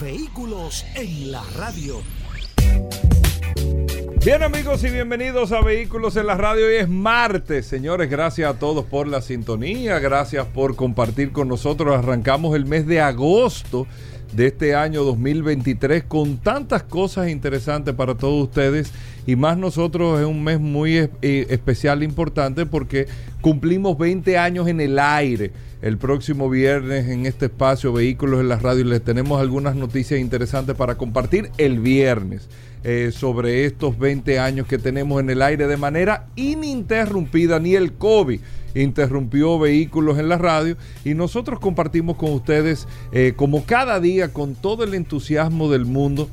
Vehículos en la radio. Bien amigos y bienvenidos a Vehículos en la Radio. Hoy es martes, señores. Gracias a todos por la sintonía. Gracias por compartir con nosotros. Arrancamos el mes de agosto de este año 2023 con tantas cosas interesantes para todos ustedes y más nosotros es un mes muy eh, especial e importante porque cumplimos 20 años en el aire. El próximo viernes en este espacio Vehículos en la Radio les tenemos algunas noticias interesantes para compartir el viernes. Eh, sobre estos 20 años que tenemos en el aire de manera ininterrumpida, ni el COVID interrumpió vehículos en la radio y nosotros compartimos con ustedes eh, como cada día con todo el entusiasmo del mundo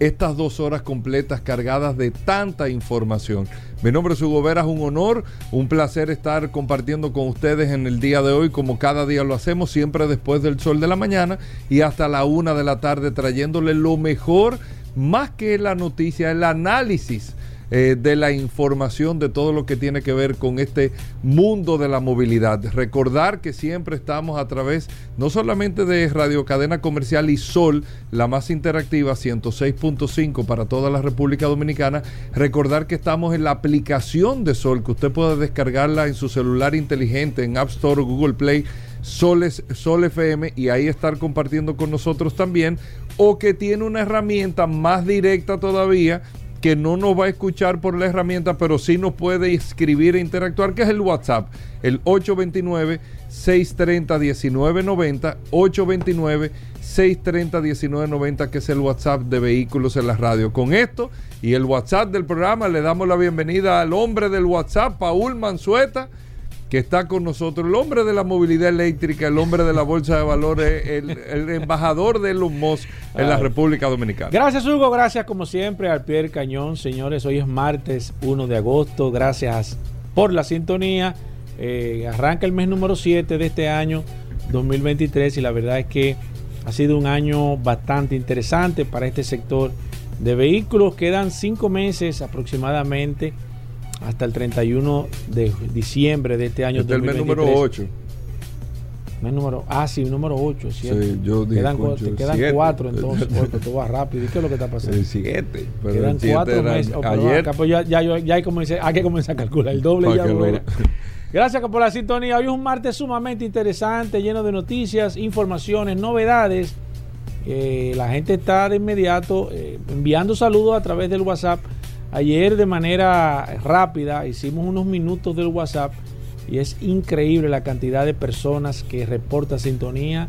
estas dos horas completas cargadas de tanta información. Mi nombre es Hugo Vera, es un honor, un placer estar compartiendo con ustedes en el día de hoy, como cada día lo hacemos, siempre después del sol de la mañana y hasta la una de la tarde, trayéndole lo mejor más que la noticia, el análisis eh, de la información de todo lo que tiene que ver con este mundo de la movilidad. Recordar que siempre estamos a través no solamente de Radio Cadena Comercial y Sol, la más interactiva, 106.5 para toda la República Dominicana. Recordar que estamos en la aplicación de Sol, que usted puede descargarla en su celular inteligente, en App Store o Google Play. Sol, Sol FM y ahí estar compartiendo con nosotros también o que tiene una herramienta más directa todavía que no nos va a escuchar por la herramienta, pero sí nos puede escribir e interactuar, que es el WhatsApp, el 829-630-1990, 829-630-1990, que es el WhatsApp de Vehículos en la Radio. Con esto y el WhatsApp del programa, le damos la bienvenida al hombre del WhatsApp, Paul Manzueta que está con nosotros, el hombre de la movilidad eléctrica, el hombre de la bolsa de valores, el, embajador de Elon Musk en la República Dominicana. Gracias Hugo, gracias como siempre al Pierre Cañón, señores, hoy es martes 1 de agosto, gracias por la sintonía, eh, arranca el mes número 7 de este año 2023 y la verdad es que ha sido un año bastante interesante para este sector de vehículos, quedan cinco meses aproximadamente hasta el 31 de diciembre de este año. Este es el mes número 8. Mes número, ah, sí, número 8, ¿cierto? Sí, yo dije, quedan, te quedan cuatro entonces, porque tú vas rápido. ¿Y qué es lo que está pasando? El 7. Quedan cuatro meses. Oh, ayer. Acá, pues ya, ya, ya hay, hay, que comenzar a calcular el doble ya. Lo... Gracias por la sintonía. Hoy es un martes sumamente interesante, lleno de noticias, informaciones, novedades. Eh, la gente está de inmediato eh, enviando saludos a través del WhatsApp Ayer de manera rápida hicimos unos minutos del WhatsApp y es increíble la cantidad de personas que reporta sintonía.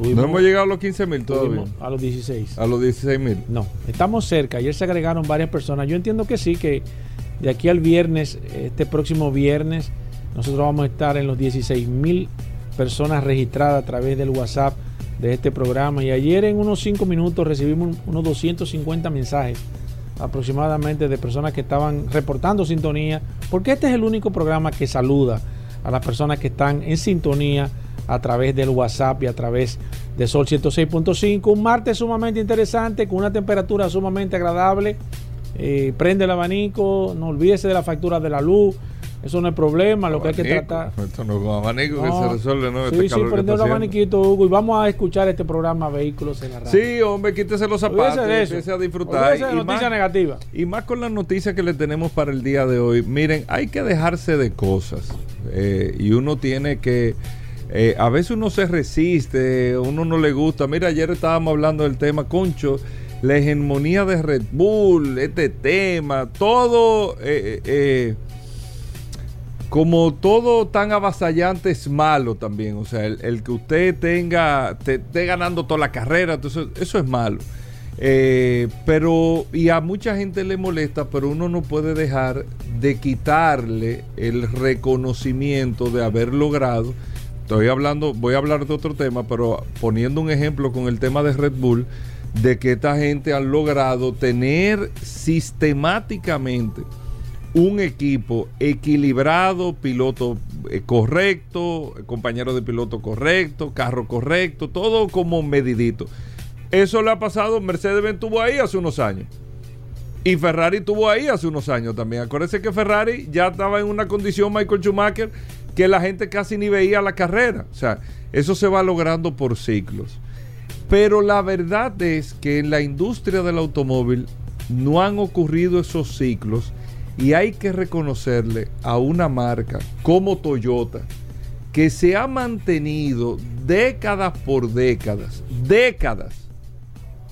no hemos llegado a los 15 mil todavía. A los 16. A los 16 mil. No, estamos cerca. Ayer se agregaron varias personas. Yo entiendo que sí, que de aquí al viernes, este próximo viernes, nosotros vamos a estar en los 16 mil personas registradas a través del WhatsApp de este programa. Y ayer en unos 5 minutos recibimos unos 250 mensajes aproximadamente de personas que estaban reportando sintonía, porque este es el único programa que saluda a las personas que están en sintonía a través del WhatsApp y a través de Sol 106.5. Un martes sumamente interesante, con una temperatura sumamente agradable. Eh, prende el abanico, no olvídese de la factura de la luz. Eso no es problema, lo que hay que tratar. Esto no es con abanico que se resuelve, ¿no? Sí, este sí, prende el abaniquito, Hugo, y vamos a escuchar este programa Vehículos en la Radio. Sí, hombre, quítese los zapatos, empiece a disfrutar. y noticia negativa. Y más con las noticias que le tenemos para el día de hoy. Miren, hay que dejarse de cosas. Eh, y uno tiene que. Eh, a veces uno se resiste, uno no le gusta. Mira, ayer estábamos hablando del tema, Concho la hegemonía de Red Bull, este tema, todo eh, eh, como todo tan avasallante es malo también. O sea, el, que usted tenga, esté ganando toda la carrera, eso es malo. Eh, pero, y a mucha gente le molesta, pero uno no puede dejar de quitarle el reconocimiento de haber logrado estoy hablando, voy a hablar de otro tema, pero poniendo un ejemplo con el tema de Red Bull, de que esta gente han logrado tener sistemáticamente un equipo equilibrado, piloto eh, correcto, compañero de piloto correcto, carro correcto, todo como medidito. Eso le ha pasado, Mercedes-Benz tuvo ahí hace unos años. Y Ferrari tuvo ahí hace unos años también. Acuérdense que Ferrari ya estaba en una condición, Michael Schumacher, que la gente casi ni veía la carrera. O sea, eso se va logrando por ciclos. Pero la verdad es que en la industria del automóvil no han ocurrido esos ciclos y hay que reconocerle a una marca como Toyota que se ha mantenido décadas por décadas, décadas,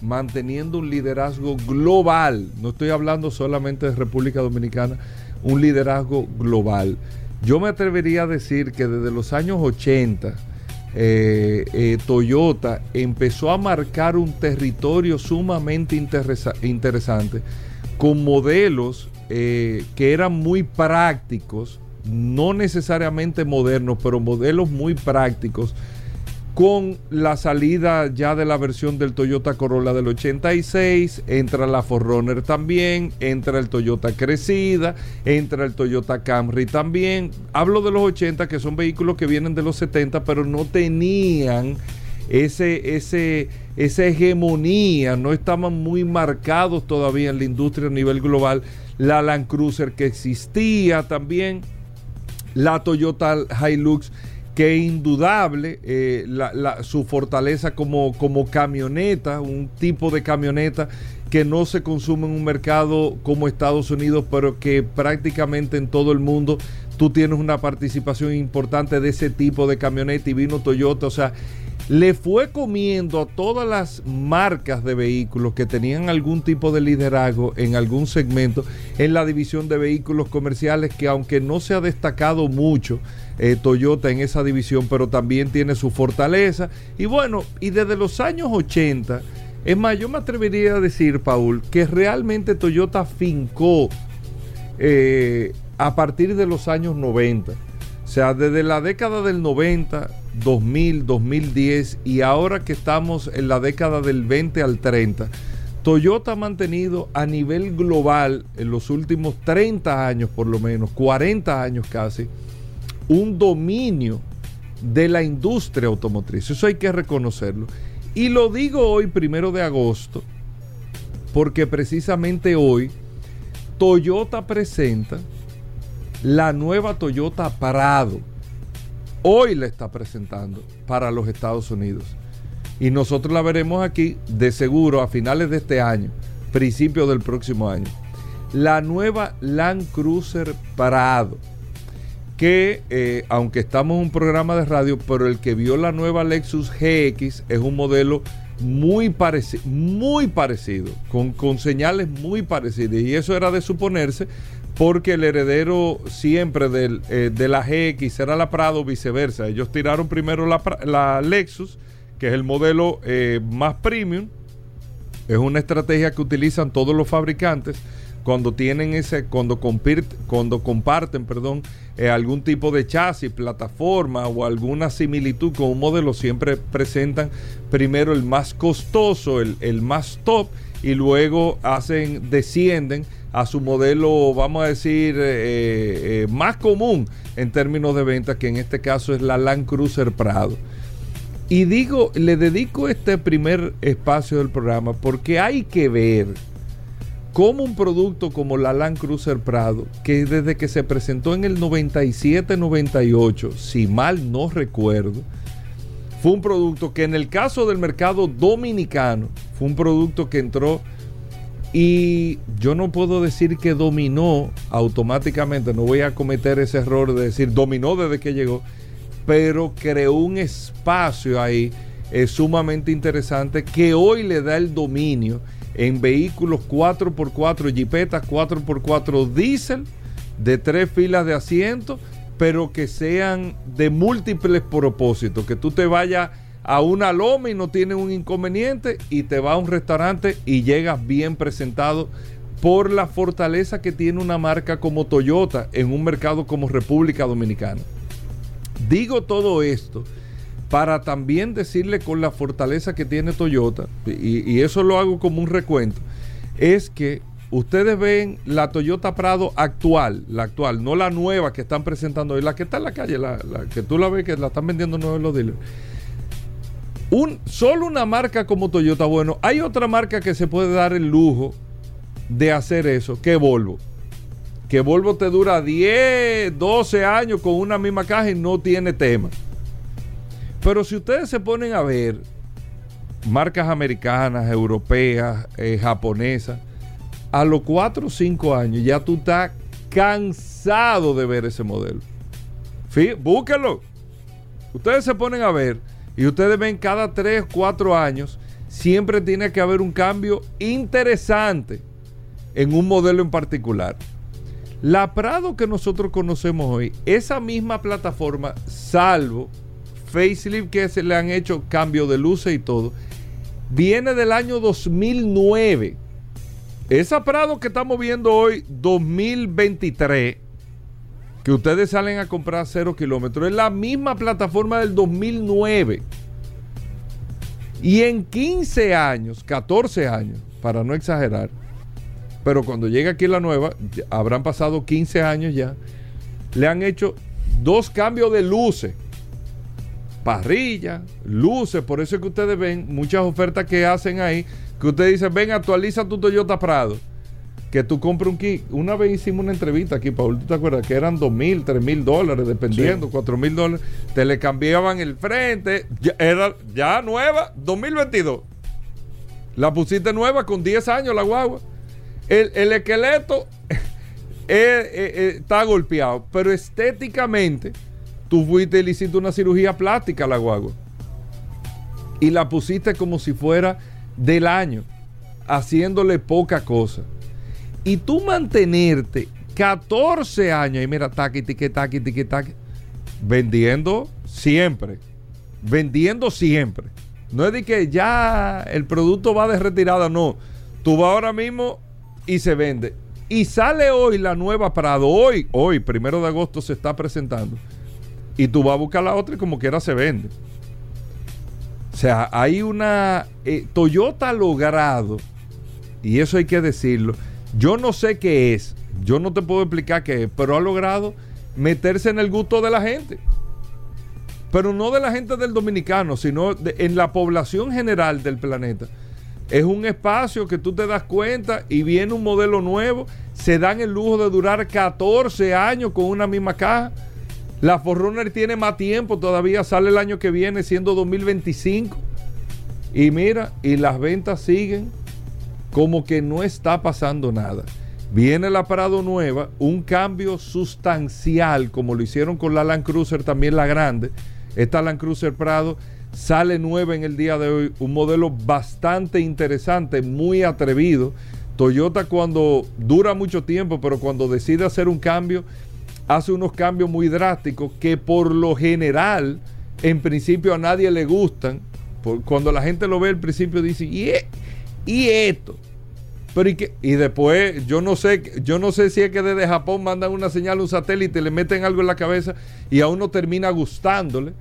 manteniendo un liderazgo global. No estoy hablando solamente de República Dominicana, un liderazgo global. Yo me atrevería a decir que desde los años 80, eh, eh, Toyota empezó a marcar un territorio sumamente interesante con modelos eh, que eran muy prácticos, no necesariamente modernos, pero modelos muy prácticos, con la salida ya de la versión del Toyota Corolla del 86, entra la Forerunner también, entra el Toyota Crecida, entra el Toyota Camry también. Hablo de los 80 que son vehículos que vienen de los 70, pero no tenían ese, ese, esa hegemonía, no estaban muy marcados todavía en la industria a nivel global la Land Cruiser que existía también, la Toyota Hilux que indudable eh, su fortaleza como, como camioneta, un tipo de camioneta que no se consume en un mercado como Estados Unidos, pero que prácticamente en todo el mundo tú tienes una participación importante de ese tipo de camioneta y vino Toyota, o sea, le fue comiendo a todas las marcas de vehículos que tenían algún tipo de liderazgo en algún segmento en la división de vehículos comerciales que aunque no se ha destacado mucho eh, Toyota en esa división, pero también tiene su fortaleza. Y bueno, y desde los años 80, es más, yo me atrevería a decir, Paul, que realmente Toyota fincó eh, a partir de los años 90. O sea, desde la década del 90 2000, 2010 y ahora que estamos en la década del 20 al 30, Toyota ha mantenido a nivel global en los últimos 30 años, por lo menos 40 años casi, un dominio de la industria automotriz. Eso hay que reconocerlo. Y lo digo hoy, primero de agosto, porque precisamente hoy Toyota presenta la nueva Toyota Parado hoy la está presentando para los Estados Unidos. Y nosotros la veremos aquí de seguro a finales de este año, principio del próximo año. La nueva Land Cruiser Prado, que eh, aunque estamos en un programa de radio, pero el que vio la nueva Lexus GX es un modelo muy, parecido, muy parecido, con, con señales muy parecidas. Y eso era de suponerse porque el heredero siempre del, eh, de la GX era la Prado, viceversa. Ellos tiraron primero la, Lexus, que es el modelo eh, más premium. Es una estrategia que utilizan todos los fabricantes cuando tienen ese, cuando, cuando comparten, perdón, eh, algún tipo de chasis, plataforma o alguna similitud con un modelo, siempre presentan primero el más costoso, el, el más top, y luego hacen, descienden a su modelo, vamos a decir, eh, eh, más común en términos de venta, que en este caso es la Land Cruiser Prado. Y digo, le dedico este primer espacio del programa porque hay que ver cómo un producto como la Land Cruiser Prado, que desde que se presentó en el 97-98, si mal no recuerdo, fue un producto que en el caso del mercado dominicano, fue un producto que entró y yo no puedo decir que dominó automáticamente, no voy a cometer ese error de decir dominó desde que llegó, pero creó un espacio ahí es sumamente interesante que hoy le da el dominio en vehículos 4x4, jipetas 4x4 diésel de tres filas de asientos, pero que sean de múltiples propósitos, que tú te vayas a una loma y no tienes un inconveniente y te vas a un restaurante y llegas bien presentado por la fortaleza que tiene una marca como Toyota en un mercado como República Dominicana. Digo todo esto para también decirle con la fortaleza que tiene Toyota, y, eso lo hago como un recuento, es que ustedes ven la Toyota Prado actual, la actual, no la nueva que están presentando hoy, la que está en la calle, la, la que tú la ves que la están vendiendo nueva en los dealers. Un, solo una marca como Toyota, bueno, hay otra marca que se puede dar el lujo de hacer eso, que Volvo. Que Volvo te dura 10, 12 años con una misma caja y no tiene tema. Pero si ustedes se ponen a ver marcas americanas, europeas, eh, japonesas, a los 4 o 5 años ya tú estás cansado de ver ese modelo. Búsquenlo. Ustedes se ponen a ver y ustedes ven cada 3, 4 años, siempre tiene que haber un cambio interesante en un modelo en particular. La Prado que nosotros conocemos hoy, esa misma plataforma, salvo facelift que se le han hecho cambio de luces y todo, viene del año 2009. Esa Prado que estamos viendo hoy, 2023, que ustedes salen a comprar 0 kilómetros, es la misma plataforma del 2009. Y en 15 años, 14 años, para no exagerar, pero cuando llegue aquí la nueva, habrán pasado 15 años ya, le han hecho dos cambios de luces. Parrilla, luces, por eso es que ustedes ven muchas ofertas que hacen ahí, que ustedes dicen, ven, actualiza tu Toyota Prado. Que tú compres un kit. Una vez hicimos una entrevista aquí, Paul, ¿tú te acuerdas? Que eran 2 mil, 3 mil dólares, dependiendo, 4 mil dólares. Te le cambiaban el frente, ya, era ya nueva, 2022. La pusiste nueva con 10 años la guagua. El, el esqueleto eh, eh, eh, está golpeado, pero estéticamente tú fuiste y le hiciste una cirugía plástica a la guagua. Y la pusiste como si fuera del año, haciéndole poca cosa. Y tú mantenerte 14 años, y mira, taqui, tiqui, taqui, tiqui, taqui, vendiendo siempre, vendiendo siempre. No es de que ya el producto va de retirada, no. Tú vas ahora mismo y se vende. Y sale hoy la nueva Prado. Hoy, hoy, primero de agosto, se está presentando. Y tú vas a buscar la otra y como quiera se vende. O sea, hay una... eh, Toyota ha logrado, y eso hay que decirlo, yo no sé qué es, yo no te puedo explicar qué es, pero ha logrado meterse en el gusto de la gente. Pero no de la gente del dominicano, sino de- en la población general del planeta. Es un espacio que tú te das cuenta y viene un modelo nuevo, se dan el lujo de durar 14 años con una misma caja. La Forerunner tiene más tiempo, todavía sale el año que viene siendo 2025. Y mira, y las ventas siguen como que no está pasando nada. Viene la Prado nueva, un cambio sustancial, como lo hicieron con la Land Cruiser, también la grande. Esta Land Cruiser Prado sale nueva en el día de hoy, un modelo bastante interesante, muy atrevido. Toyota cuando dura mucho tiempo, pero cuando decide hacer un cambio, hace unos cambios muy drásticos que por lo general, en principio a nadie le gustan. Cuando la gente lo ve al principio dice, ¿y, e- y esto? Pero y, qué? y después, yo no sé, yo no sé si es que desde Japón mandan una señal a un satélite, le meten algo en la cabeza y a uno termina gustándole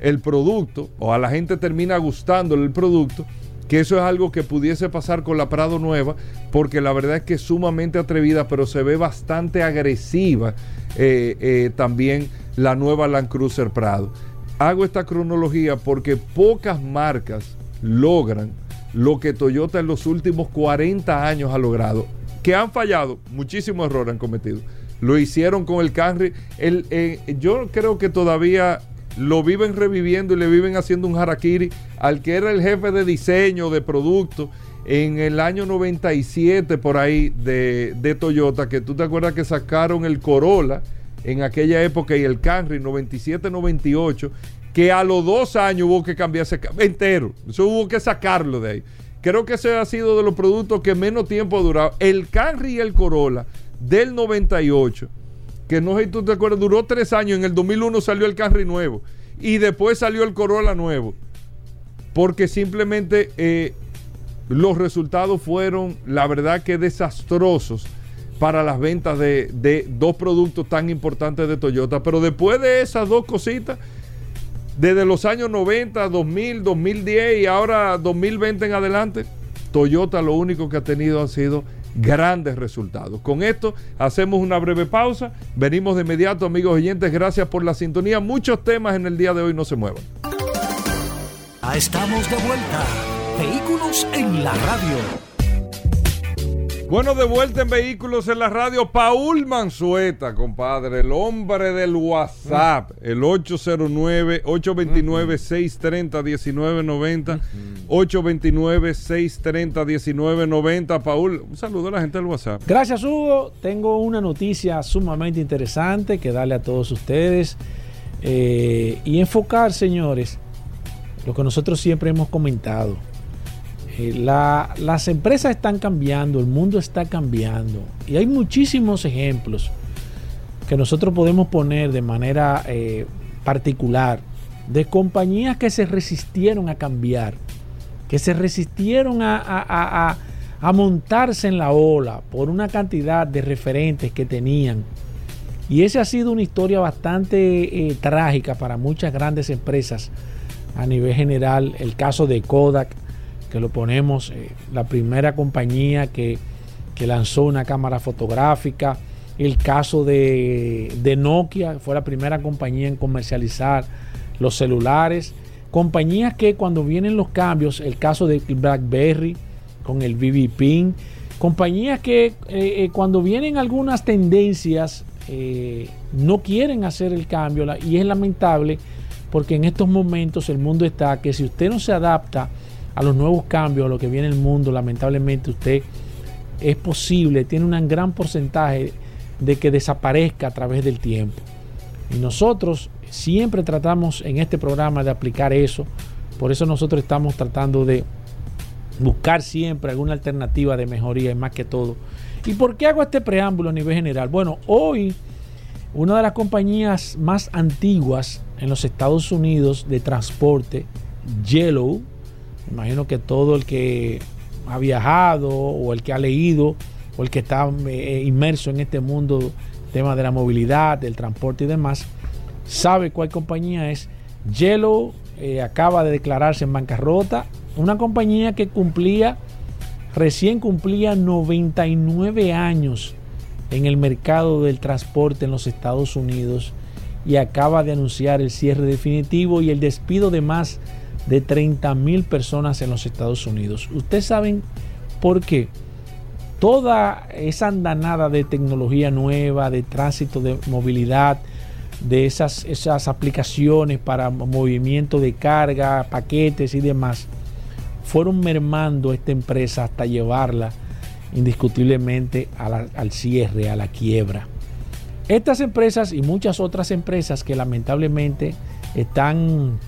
el producto, o a la gente termina gustándole el producto, que eso es algo que pudiese pasar con la Prado nueva, porque la verdad es que es sumamente atrevida, pero se ve bastante agresiva eh, eh, también la nueva Land Cruiser Prado. Hago esta cronología porque pocas marcas logran lo que Toyota en los últimos 40 años ha logrado. Que han fallado, muchísimos errores han cometido. Lo hicieron con el Camry. El, eh, yo creo que todavía lo viven reviviendo y le viven haciendo un harakiri al que era el jefe de diseño de producto en el año 97 por ahí de, de Toyota, que tú te acuerdas que sacaron el Corolla en aquella época y el Camry 97-98, que a los dos años hubo que cambiarse ca- entero. Eso hubo que sacarlo de ahí. Creo que ese ha sido de los productos que menos tiempo ha durado. El Camry y el Corolla del 98, que no sé si tú te acuerdas, duró tres años. En el 2001 salió el Camry nuevo y después salió el Corolla nuevo. Porque simplemente eh, los resultados fueron, la verdad, que desastrosos para las ventas de, de dos productos tan importantes de Toyota. Pero después de esas dos cositas, desde los años 90, 2000, 2010 y ahora 2020 en adelante, Toyota lo único que ha tenido han sido grandes resultados. Con esto hacemos una breve pausa. Venimos de inmediato, amigos oyentes. Gracias por la sintonía. Muchos temas en el día de hoy. No se muevan. Estamos de vuelta. Vehículos en la radio. Bueno, de vuelta en Vehículos en la Radio, Paul Manzueta, compadre, el hombre del WhatsApp, el 809-829-630-1990, 829-630-1990. Paul, un saludo a la gente del WhatsApp. Gracias, Hugo. Tengo una noticia sumamente interesante que darle a todos ustedes eh, y enfocar, señores, lo que nosotros siempre hemos comentado eh, las empresas están cambiando, el mundo está cambiando y hay muchísimos ejemplos que nosotros podemos poner de manera eh, particular de compañías que se resistieron a cambiar, que se resistieron a, montarse en la ola por una cantidad de referentes que tenían. Y esa ha sido una historia bastante eh, trágica para muchas grandes empresas a nivel general. El caso de Kodak, que lo ponemos, eh, la primera compañía que, lanzó una cámara fotográfica, el caso de, Nokia, fue la primera compañía en comercializar los celulares, compañías que cuando vienen los cambios, el caso de BlackBerry con el BB Pin, compañías que eh, eh, cuando vienen algunas tendencias no quieren hacer el cambio y es lamentable porque en estos momentos el mundo está que si usted no se adapta a los nuevos cambios, a lo que viene el mundo, lamentablemente usted es posible, tiene un gran porcentaje de que desaparezca a través del tiempo. Y nosotros siempre tratamos en este programa de aplicar eso, por eso nosotros estamos tratando de buscar siempre alguna alternativa de mejoría y más que todo. ¿Y por qué hago este preámbulo a nivel general? Bueno, hoy una de las compañías más antiguas en los Estados Unidos de transporte, Yellow, Imagino que todo el que ha viajado o el que ha leído o el que está eh, inmerso en este mundo, tema de la movilidad, del transporte y demás, sabe cuál compañía es. Yellow eh, acaba de declararse en bancarrota, una compañía que cumplía, recién cumplía 99 años en el mercado del transporte en los Estados Unidos y acaba de anunciar el cierre definitivo y el despido de más de 30 mil personas en los Estados Unidos. Ustedes saben por qué toda esa andanada de tecnología nueva, de tránsito, de movilidad, de esas, esas aplicaciones para movimiento de carga, paquetes y demás, fueron mermando esta empresa hasta llevarla indiscutiblemente al cierre, a la quiebra. Estas empresas y muchas otras empresas que lamentablemente están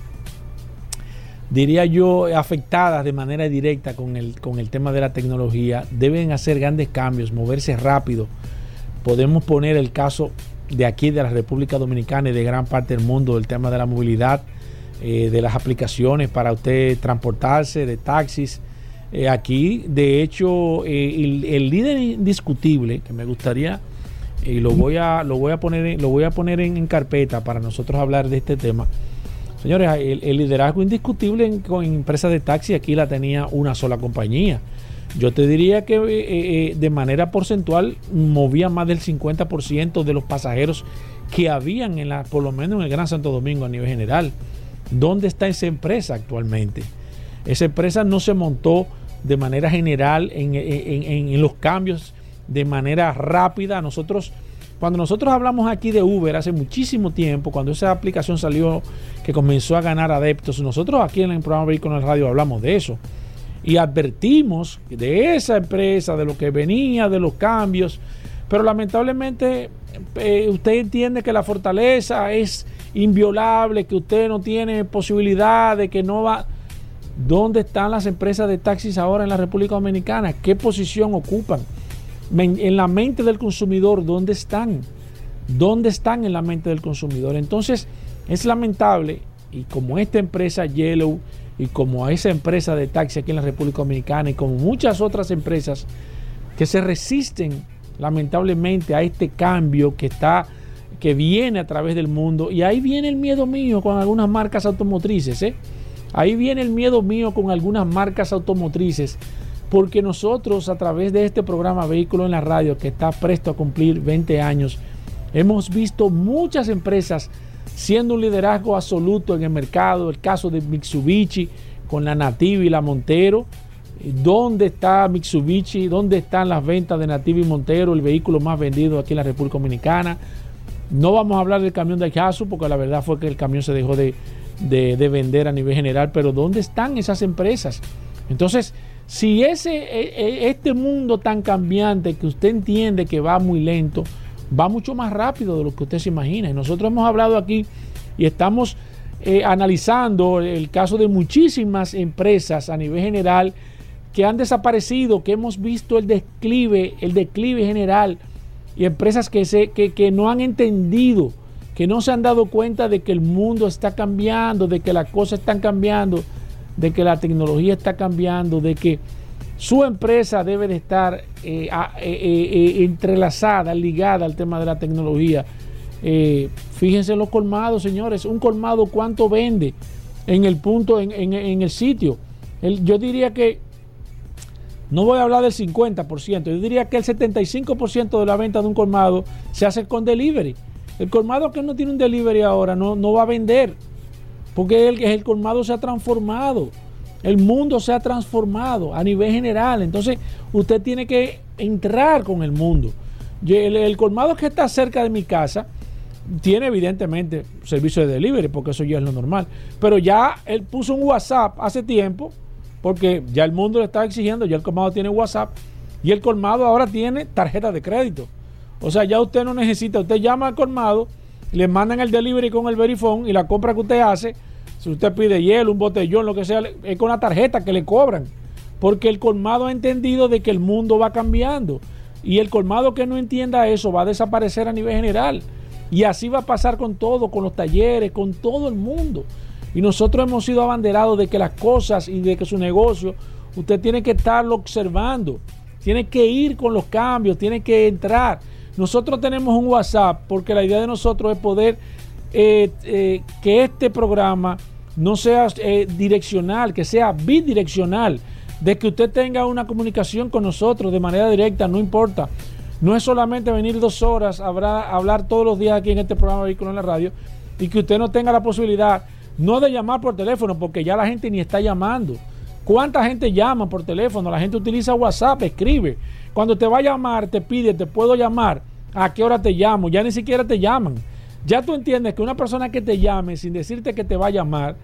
diría yo, afectadas de manera directa con el, con el tema de la tecnología, deben hacer grandes cambios, moverse rápido. Podemos poner el caso de aquí, de la República Dominicana y de gran parte del mundo, del tema de la movilidad, eh, de las aplicaciones para usted transportarse, de taxis. Eh, aquí, de hecho, eh, el, líder indiscutible, que me gustaría, y lo voy a, lo voy a poner, lo voy a poner en carpeta para nosotros hablar de este tema, Señores, el, liderazgo indiscutible con empresas de taxi aquí la tenía una sola compañía. Yo te diría que eh, eh, de manera porcentual movía más del 50% de los pasajeros que habían en la, por lo menos en el Gran Santo Domingo a nivel general. ¿Dónde está esa empresa actualmente? Esa empresa no se montó de manera general en, en los cambios de manera rápida. Nosotros cuando nosotros hablamos aquí de Uber hace muchísimo tiempo, cuando esa aplicación salió que comenzó a ganar adeptos, nosotros aquí en el programa Vehículos Radio hablamos de eso. Y advertimos de esa empresa, de lo que venía, de los cambios. Pero lamentablemente eh, usted entiende que la fortaleza es inviolable, que usted no tiene posibilidad de que no va... ¿Dónde están las empresas de taxis ahora en la República Dominicana? ¿Qué posición ocupan? En la mente del consumidor, ¿dónde están? ¿Dónde están en la mente del consumidor? Entonces, es lamentable, y como esta empresa Yellow, y como esa empresa de taxi aquí en la República Dominicana, y como muchas otras empresas que se resisten lamentablemente, a este cambio que está que viene a través del mundo. Y ahí viene el miedo mío con algunas marcas automotrices. ¿eh? Ahí viene el miedo mío con algunas marcas automotrices. Porque nosotros a través de este programa Vehículo en la Radio, que está presto a cumplir 20 años, hemos visto muchas empresas siendo un liderazgo absoluto en el mercado. El caso de Mitsubishi con la Nativa y la Montero. ¿Dónde está Mitsubishi? ¿Dónde están las ventas de Nativa y Montero, el vehículo más vendido aquí en la República Dominicana? No vamos a hablar del camión de Yasu porque la verdad fue que el camión se dejó de, vender a nivel general, pero ¿dónde están esas empresas? Entonces, si ese, e, e, este mundo tan cambiante que usted entiende que va muy lento, va mucho más rápido de lo que usted se imagina. Y nosotros hemos hablado aquí y estamos eh, analizando el caso de muchísimas empresas a nivel general que han desaparecido, que hemos visto el declive, el declive general y empresas que, se, que, no han entendido, que no se han dado cuenta de que el mundo está cambiando, de que las cosas están cambiando, de que la tecnología está cambiando, de que su empresa debe de estar eh, eh, eh, entrelazada, ligada al tema de la tecnología. fíjense en los colmados, señores. Un colmado, ¿cuánto vende en el punto, en, el sitio? yo diría que no voy a hablar del 50%, yo diría que el 75% de la venta de un colmado se hace con delivery. El colmado que no tiene un delivery ahora no va a vender, porque el, el colmado se ha transformado. El mundo se ha transformado a nivel general. Entonces, usted tiene que entrar con el mundo. El, colmado que está cerca de mi casa tiene evidentemente servicio de delivery, porque eso ya es lo normal. Pero ya él puso un WhatsApp hace tiempo porque ya el mundo le está exigiendo, ya el colmado tiene WhatsApp y el colmado ahora tiene tarjeta de crédito. O sea, ya usted no necesita, usted llama al colmado, le mandan el delivery con el verifone y la compra que usted hace, si usted pide hielo, un botellón, lo que sea, es con la tarjeta que le cobran. Porque el colmado ha entendido de que el mundo va cambiando. Y el colmado que no entienda eso va a desaparecer a nivel general. Y así va a pasar con todo, con los talleres, con todo el mundo. Y nosotros hemos sido abanderados de que las cosas y de que su negocio, usted tiene que estarlo observando, tiene que ir con los cambios, tiene que entrar. Nosotros tenemos un WhatsApp porque la idea de nosotros es poder eh, eh, que este programa no sea eh, direccional, que sea bidireccional, de que usted tenga una comunicación con nosotros de manera directa, no importa. No es solamente venir dos horas a hablar, todos los días aquí en este programa Vehículo en la Radio y que usted no tenga la posibilidad no de llamar por teléfono, porque ya la gente ni está llamando. ¿Cuánta gente llama por teléfono? La gente utiliza WhatsApp, escribe. Cuando te va a llamar, te pide, te puedo llamar. ¿A qué hora te llamo? Ya ni siquiera te llaman. Ya tú entiendes que una persona que te llame sin decirte que te va a llamar,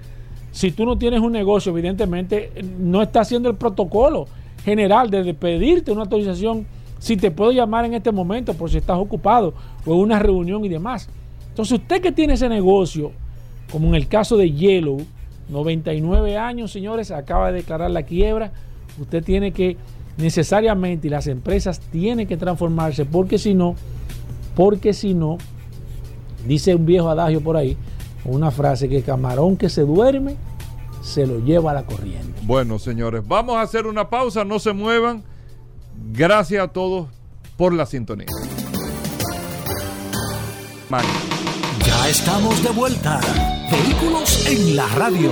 si tú no tienes un negocio, evidentemente no está haciendo el protocolo general de pedirte una autorización si te puedo llamar en este momento por si estás ocupado o en una reunión y demás. Entonces usted que tiene ese negocio, como en el caso de Yellow, 99 años, señores, acaba de declarar la quiebra. Usted tiene que necesariamente, y las empresas tienen que transformarse, porque si no, porque si no, dice un viejo adagio por ahí, una frase que camarón que se duerme, se lo lleva a la corriente. Bueno, señores, vamos a hacer una pausa, no se muevan. Gracias a todos por la sintonía. Ya estamos de vuelta. Vehículos en la radio.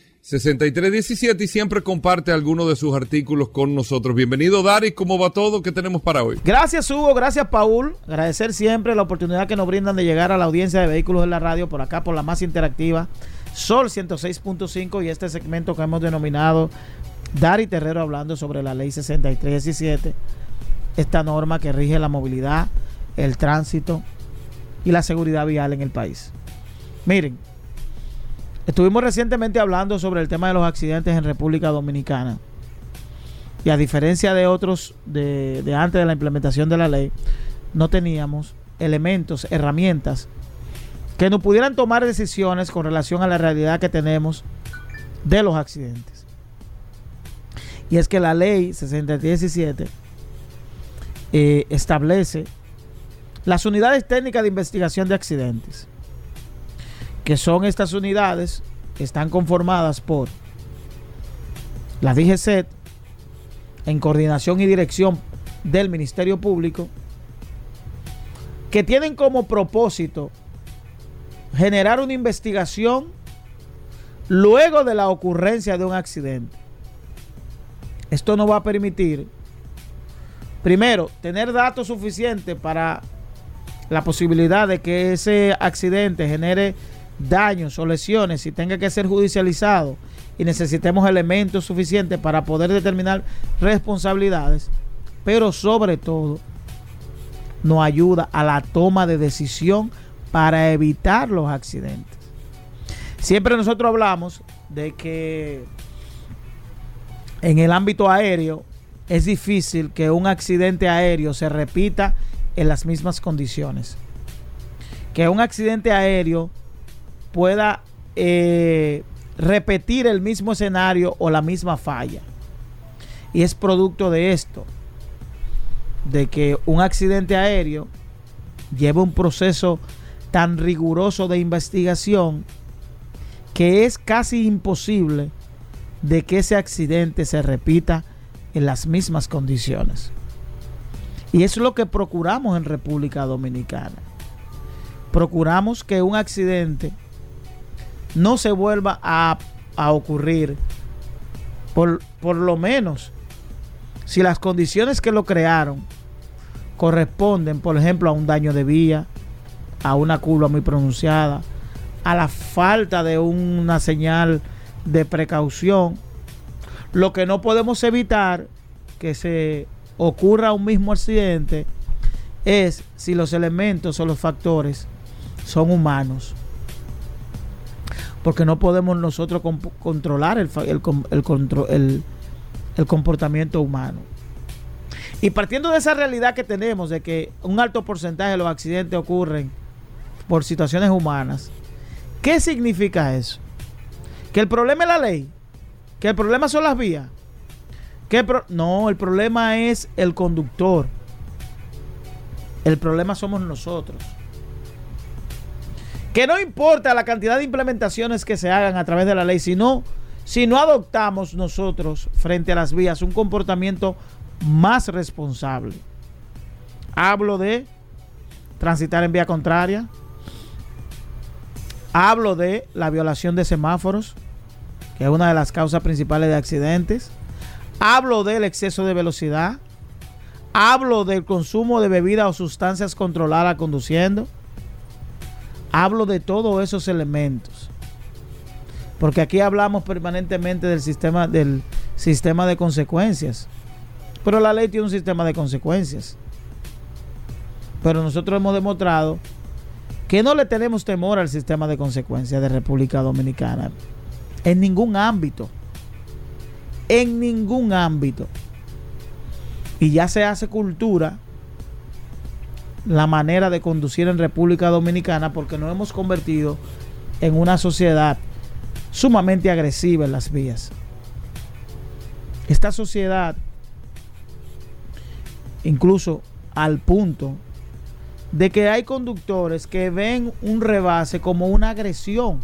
6317 y siempre comparte algunos de sus artículos con nosotros. Bienvenido, Dari. ¿Cómo va todo? ¿Qué tenemos para hoy? Gracias, Hugo. Gracias, Paul. Agradecer siempre la oportunidad que nos brindan de llegar a la audiencia de vehículos en la radio por acá, por la más interactiva, Sol 106.5 y este segmento que hemos denominado Dari Terrero hablando sobre la ley 6317, esta norma que rige la movilidad, el tránsito y la seguridad vial en el país. Miren, Estuvimos recientemente hablando sobre el tema de los accidentes en República Dominicana. Y a diferencia de otros de, antes de la implementación de la ley, no teníamos elementos, herramientas que nos pudieran tomar decisiones con relación a la realidad que tenemos de los accidentes. Y es que la ley 6017 eh, establece las unidades técnicas de investigación de accidentes, que son estas unidades, están conformadas por la DGCET, en coordinación y dirección del Ministerio Público, que tienen como propósito generar una investigación luego de la ocurrencia de un accidente. Esto no va a permitir, primero, tener datos suficientes para la posibilidad de que ese accidente genere daños o lesiones y tenga que ser judicializado y necesitemos elementos suficientes para poder determinar responsabilidades, pero sobre todo nos ayuda a la toma de decisión para evitar los accidentes. Siempre nosotros hablamos de que en el ámbito aéreo es difícil que un accidente aéreo se repita en las mismas condiciones. Que un accidente aéreo pueda eh, repetir el mismo escenario o la misma falla. Y es producto de esto, de que un accidente aéreo lleva un proceso tan riguroso de investigación que es casi imposible de que ese accidente se repita en las mismas condiciones. Y es lo que procuramos en República Dominicana. Procuramos que un accidente no se vuelva a, ocurrir. Por, por lo menos, si las condiciones que lo crearon corresponden, por ejemplo, a un daño de vía, a una curva muy pronunciada, a la falta de una señal de precaución. Lo que no podemos evitar que se ocurra un mismo accidente es si los elementos o los factores son humanos. Porque no podemos nosotros controlar el, el, el comportamiento humano. Y partiendo de esa realidad que tenemos de que un alto porcentaje de los accidentes ocurren por situaciones humanas. ¿Qué significa eso? Que el problema es la ley, que el problema son las vías. Que no, el problema es el conductor. El problema somos nosotros. Que no importa la cantidad de implementaciones que se hagan a través de la ley, sino si no adoptamos nosotros frente a las vías un comportamiento más responsable. Hablo de transitar en vía contraria, Hablo de la violación de semáforos, que es una de las causas principales de accidentes. Hablo del exceso de velocidad. Hablo del consumo de bebidas o sustancias controladas conduciendo. Hablo de todos esos elementos. Porque aquí hablamos permanentemente del sistema, del sistema de consecuencias. Pero la ley tiene un sistema de consecuencias. Pero nosotros hemos demostrado que no le tenemos temor al sistema de consecuencias de República Dominicana. En ningún ámbito. En ningún ámbito. Y ya se hace cultura la manera de conducir en República Dominicana porque nos hemos convertido en una sociedad sumamente agresiva en las vías. Esta sociedad, incluso al punto de que hay conductores que ven un rebase como una agresión.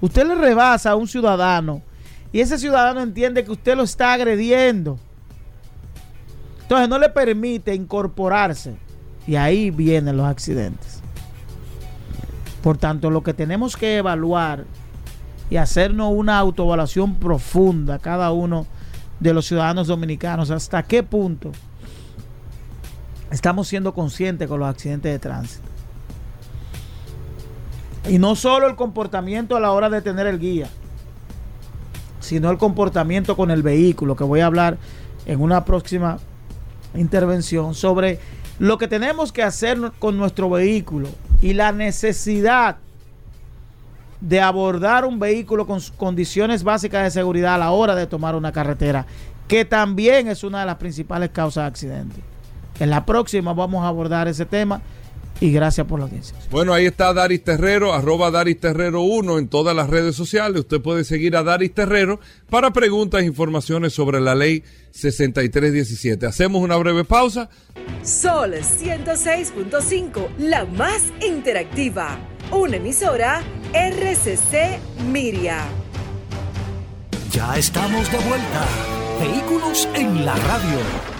Usted le rebasa a un ciudadano y ese ciudadano entiende que usted lo está agrediendo. Entonces no le permite incorporarse y ahí vienen los accidentes. Por tanto, lo que tenemos que evaluar y hacernos una autoevaluación profunda cada uno de los ciudadanos dominicanos, hasta qué punto estamos siendo conscientes con los accidentes de tránsito. Y no solo el comportamiento a la hora de tener el guía, sino el comportamiento con el vehículo, que voy a hablar en una próxima intervención sobre lo que tenemos que hacer con nuestro vehículo y la necesidad de abordar un vehículo con condiciones básicas de seguridad a la hora de tomar una carretera, que también es una de las principales causas de accidentes. En la próxima vamos a abordar ese tema y gracias por la audiencia. Bueno, ahí está Daris Terrero, arroba Daris Terrero 1 en todas las redes sociales. Usted puede seguir a Daris Terrero para preguntas e informaciones sobre la ley 6317. Hacemos una breve pausa. Sol 106.5, la más interactiva. Una emisora RCC Miria. Ya estamos de vuelta. Vehículos en la radio.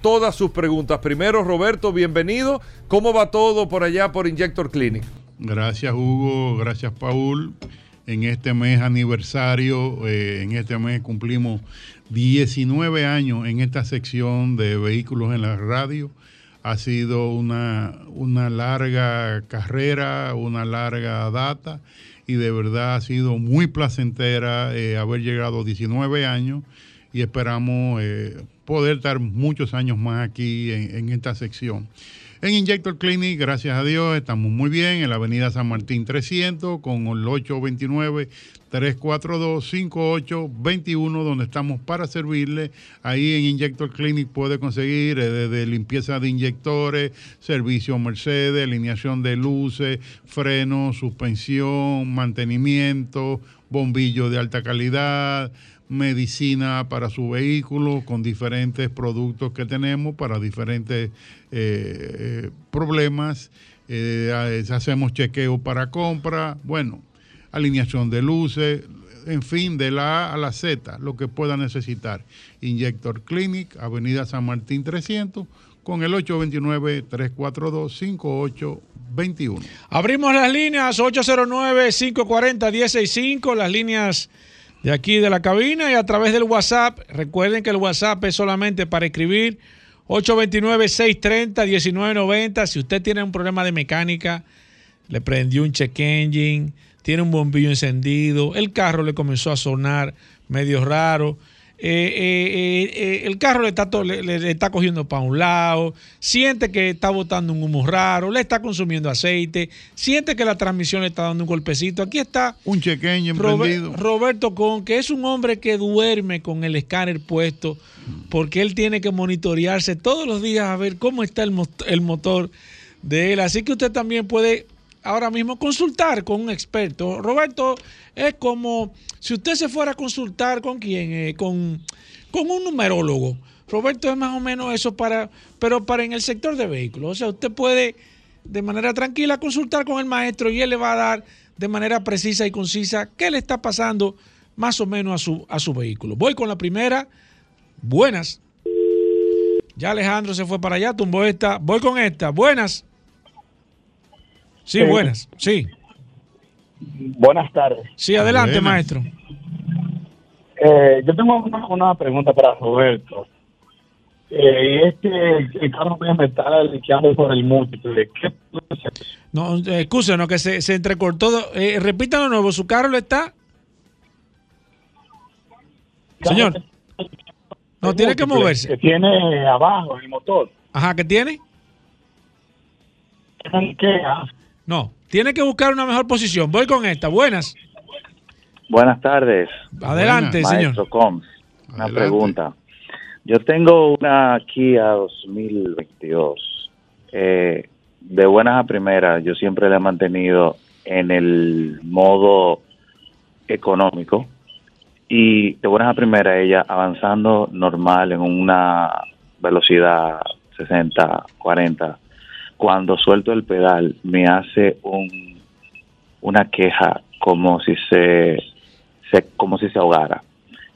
todas sus preguntas. Primero, Roberto, bienvenido. ¿Cómo va todo por allá por Injector Clinic? Gracias, Hugo. Gracias, Paul. En este mes aniversario, eh, en este mes cumplimos 19 años en esta sección de vehículos en la radio. Ha sido una, una larga carrera, una larga data y de verdad ha sido muy placentera eh, haber llegado a 19 años y esperamos eh, poder estar muchos años más aquí en, esta sección. En Injector Clinic, gracias a Dios, estamos muy bien en la avenida San Martín 300 con el 829-342-5821, donde estamos para servirle. Ahí en Injector Clinic puede conseguir eh, desde limpieza de inyectores, servicio Mercedes, alineación de luces, freno, suspensión, mantenimiento, bombillo de alta calidad medicina para su vehículo con diferentes productos que tenemos para diferentes eh, problemas. Eh, hacemos chequeo para compra, bueno, alineación de luces, en fin, de la A a la Z, lo que pueda necesitar. Injector Clinic, Avenida San Martín 300, con el 829-342-5821. Abrimos las líneas 809-540-165, las líneas de aquí de la cabina y a través del WhatsApp. Recuerden que el WhatsApp es solamente para escribir 829-630-1990. Si usted tiene un problema de mecánica, le prendió un check engine, tiene un bombillo encendido, el carro le comenzó a sonar medio raro. Eh, eh, eh, el carro le está, le, le está cogiendo para un lado, siente que está botando un humo raro, le está consumiendo aceite, siente que la transmisión le está dando un golpecito. Aquí está un chequeño Robert, Roberto Con, que es un hombre que duerme con el escáner puesto, porque él tiene que monitorearse todos los días a ver cómo está el, el motor de él. Así que usted también puede ahora mismo consultar con un experto. Roberto es como si usted se fuera a consultar con quién, eh, con, con un numerólogo. Roberto es más o menos eso para, pero para en el sector de vehículos. O sea, usted puede de manera tranquila consultar con el maestro y él le va a dar de manera precisa y concisa qué le está pasando más o menos a su, a su vehículo. Voy con la primera. Buenas. Ya Alejandro se fue para allá, tumbó esta. Voy con esta. Buenas. Sí, buenas. Sí. Buenas tardes. Sí, adelante, maestro. Eh, yo tengo una, una, pregunta para Roberto. Eh, este el carro me está liqueando por el múltiple. ¿Qué No, eh, excúsenos que se, se entrecortó. Eh, repítalo de nuevo, ¿su carro le está? Señor. No, tiene que moverse. Que tiene abajo el motor. Ajá, ¿qué tiene? ¿Qué? No, tiene que buscar una mejor posición. Voy con esta. Buenas. Buenas tardes. Adelante, Buenas. señor. Maestro Combs, una Adelante. pregunta. Yo tengo una Kia 2022. Eh, de buenas a primeras, yo siempre la he mantenido en el modo económico. Y de buenas a primeras, ella avanzando normal en una velocidad 60, 40 cuando suelto el pedal me hace un, una queja como si se, se, como si se ahogara.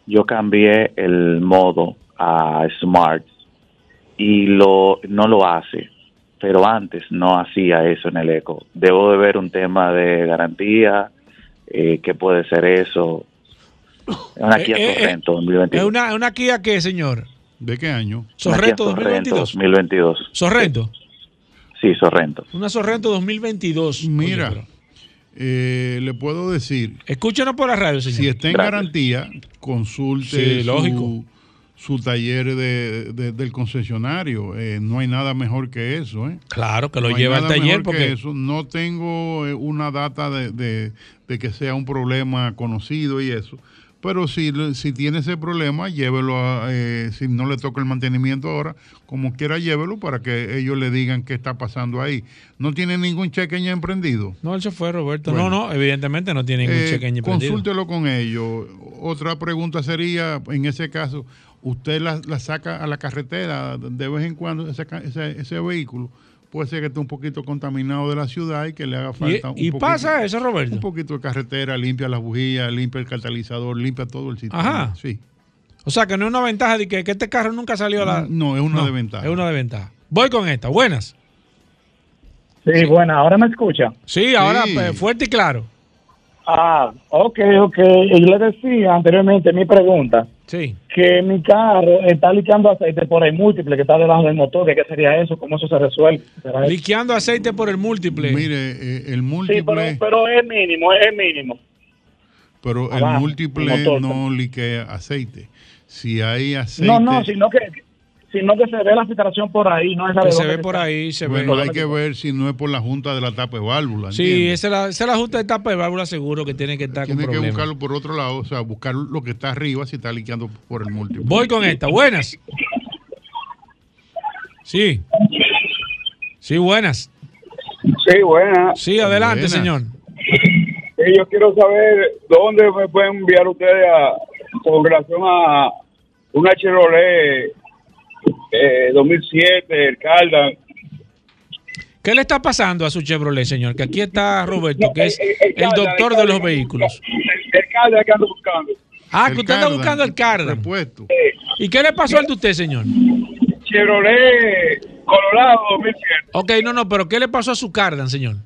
Yo cambié el modo a Smart y lo no lo hace. pero antes no hacía eso en el eco. Debo de ver un tema de garantía, eh, ¿qué puede ser eso? Es una Kia Eh, eh, Sorrento ¿Es 2022. una, una Kia qué, señor? ¿De qué año? Sorrento Kia 2022. 2022. Sorrento. Sí, Sorrento. Una Sorrento 2022. Mira, eh, le puedo decir, Escúchenos por la radio, señor. si está en Gracias. garantía, consulte Sí, su, lógico. su taller de, de- del concesionario. Eh, no hay nada mejor que eso. ¿eh? Claro, que lo No lleva al taller mejor que porque eso. No tengo eh, una data de, de- de que sea un problema conocido y eso. Pero si, si tiene ese problema, llévelo a, eh, si no le toca el mantenimiento ahora, como quiera llévelo para que ellos le digan qué está pasando ahí. No tiene ningún cheque ya emprendido. No, él se fue, Roberto. Bueno. No, no, evidentemente no tiene ningún Eh, cheque ni prendido. consúltelo con ellos. Otra pregunta sería, en ese caso, usted la, la saca a la carretera de vez en cuando, ese, ese vehículo. Puede ser que esté un poquito contaminado de la ciudad y que le haga falta un y poquito, pasa eso, Roberto? Un poquito de carretera, limpia las bujías, limpia el catalizador, limpia todo el sistema. Ajá. Sí. O sea, que no es una ventaja de que, que este carro nunca salió a la... No, es una desventaja. Es una desventaja. Voy con esta. Buenas. Sí, buena, ahora me escucha. Sí, ahora Sí. pues, fuerte y claro. Ah, ok, ok. Y yo le decía anteriormente mi pregunta, Sí. que mi carro está liqueando aceite por el múltiple que está debajo del motor, que qué sería eso, cómo eso se resuelve. Liqueando aceite por el múltiple. Mire, eh, el Sí, múltiple, pero, pero es mínimo, es mínimo. pero el abajo, múltiple el motor. no liquea aceite. Si hay aceite, No, no, sino que, sino que se ve la filtración por ahí, no es la que de se ve por está. ahí, se bueno, ve. hay que ver si no es por la junta de la tapa de válvula. Sí, esa es la, esa es la justa de tapa de válvula seguro que tiene que estar con Tiene que problemas. buscarlo por otro lado, o sea, buscar lo que está arriba si está liqueando por el múltiple. Voy con esta. Buenas. Sí. Sí, buenas. Sí, buena. Sí, adelante, Buenas. señor. Sí, yo quiero saber dónde me pueden enviar ustedes a, con relación a una Chevrolet eh, 2007, el Cardan. ¿Qué le está pasando a su Chevrolet, señor? Que aquí está Roberto, que es el- el- el doctor de los vehículos. El, Cardan que ando buscando. Ah, que usted anda Cardan, buscando el Cardan. ¿Y qué le pasó al de usted, señor? Chevrolet Colorado 2007. Ok, no, no, pero ¿qué le pasó a su Cardan, señor?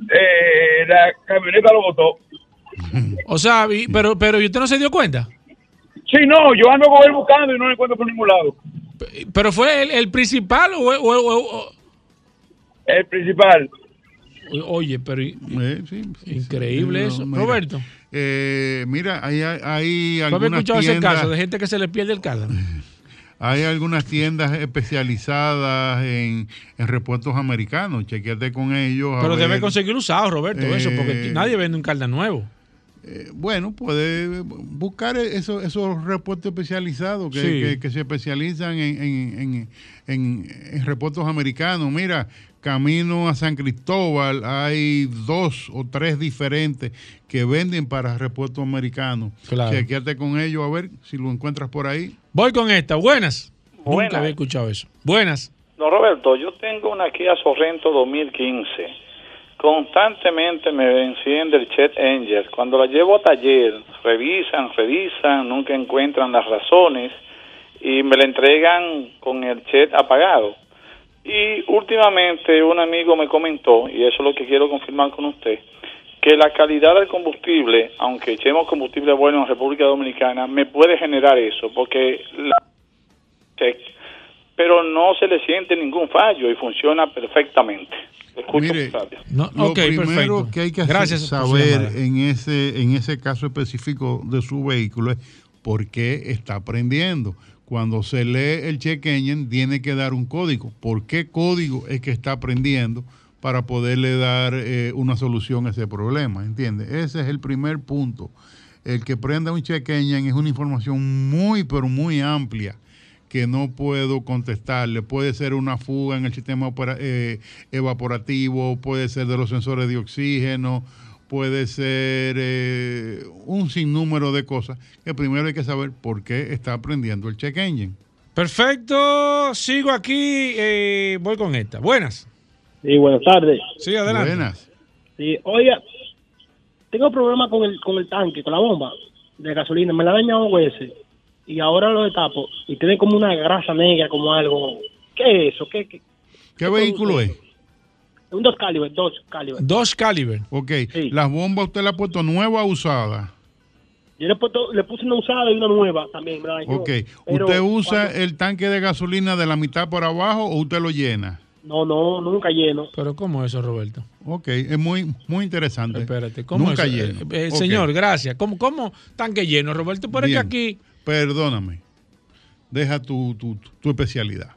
Eh, la camioneta lo botó. O sea, y- pero, pero ¿y usted no se dio cuenta? Sí, no, yo ando con él buscando y no lo encuentro por ningún lado. ¿Pero fue el, el principal o, o- o- o- El principal. Oye, pero... Eh, sí, sí, Increíble sí, eso. mira. Roberto. Eh, mira, hay, hay, hay ¿Tú habías algunas escuchado ese caso de gente que se le pierde el Cardan? hay algunas tiendas especializadas en, en repuestos americanos. Chequeate con ellos. a Pero debe conseguir usado, Roberto, eso, porque Eh, nadie vende un Cardan nuevo. Eh, bueno, puede buscar esos, esos repuestos especializados que, Sí. que- que se especializan en, en- en- en- en repuestos americanos. Mira, camino a San Cristóbal hay dos o tres diferentes que venden para repuestos americanos. Claro. Chequeate con ellos a ver si lo encuentras por ahí. Voy con esta. Buenas. Nunca Buenas. había escuchado eso. Buenas. Don Roberto, yo tengo una Kia Sorrento 2015. Constantemente me enciende el Chet Engine. Cuando la llevo a taller, revisan, revisan, nunca encuentran las razones y me la entregan con el Chet apagado. Y últimamente un amigo me comentó, y eso es lo que quiero confirmar con usted, que la calidad del combustible, aunque echemos combustible bueno en República Dominicana, me puede generar eso, porque la pero no se le siente ningún fallo y funciona perfectamente. Escucho Mire. No, Lo primero perfecto. que hay que hacer- Gracias saber en ese, en ese caso específico de su vehículo es por qué está prendiendo. Cuando se lee el check engine, tiene que dar un código. ¿Por qué código es que está prendiendo para poderle dar eh, una solución a ese problema? ¿Entiendes? Ese es el primer punto. El que prenda un check engine es una información muy, pero muy amplia que no puedo contestarle. Puede ser una fuga en el sistema eh, evaporativo, puede ser de los sensores de oxígeno, puede ser eh, un sinnúmero de cosas que primero hay que saber por qué está prendiendo el check engine. Perfecto. Sigo aquí. eh, voy con esta. Buenas. Sí, buenas tardes. Sí, adelante. Buenas. Sí, oiga, tengo problemas con el, con el tanque, con la bomba de gasolina. Me la ha dañado dos veces y ahora lo destapo y tiene como una grasa negra, como algo. ¿Qué es eso? ¿Qué, qué? ¿Qué vehículo es? Un dos caliber, dos caliber. Dos caliber. Ok. ¿Las bombas usted las ha puesto nueva o usada? Yo le, puesto- le puse una usada y una nueva también, ¿verdad? Yo- Ok. pero ¿Usted usa cuando- el tanque de gasolina de la mitad por abajo o usted lo llena? No, no, nunca lleno. Pero ¿cómo eso, Roberto? Ok, es muy, muy interesante. Espérate, ¿cómo Nunca eso? lleno. Eh, eh. Señor, gracias. ¿Cómo, cómo tanque lleno, Roberto? Pero es que aquí... Perdóname. Deja tu, tu, tu especialidad.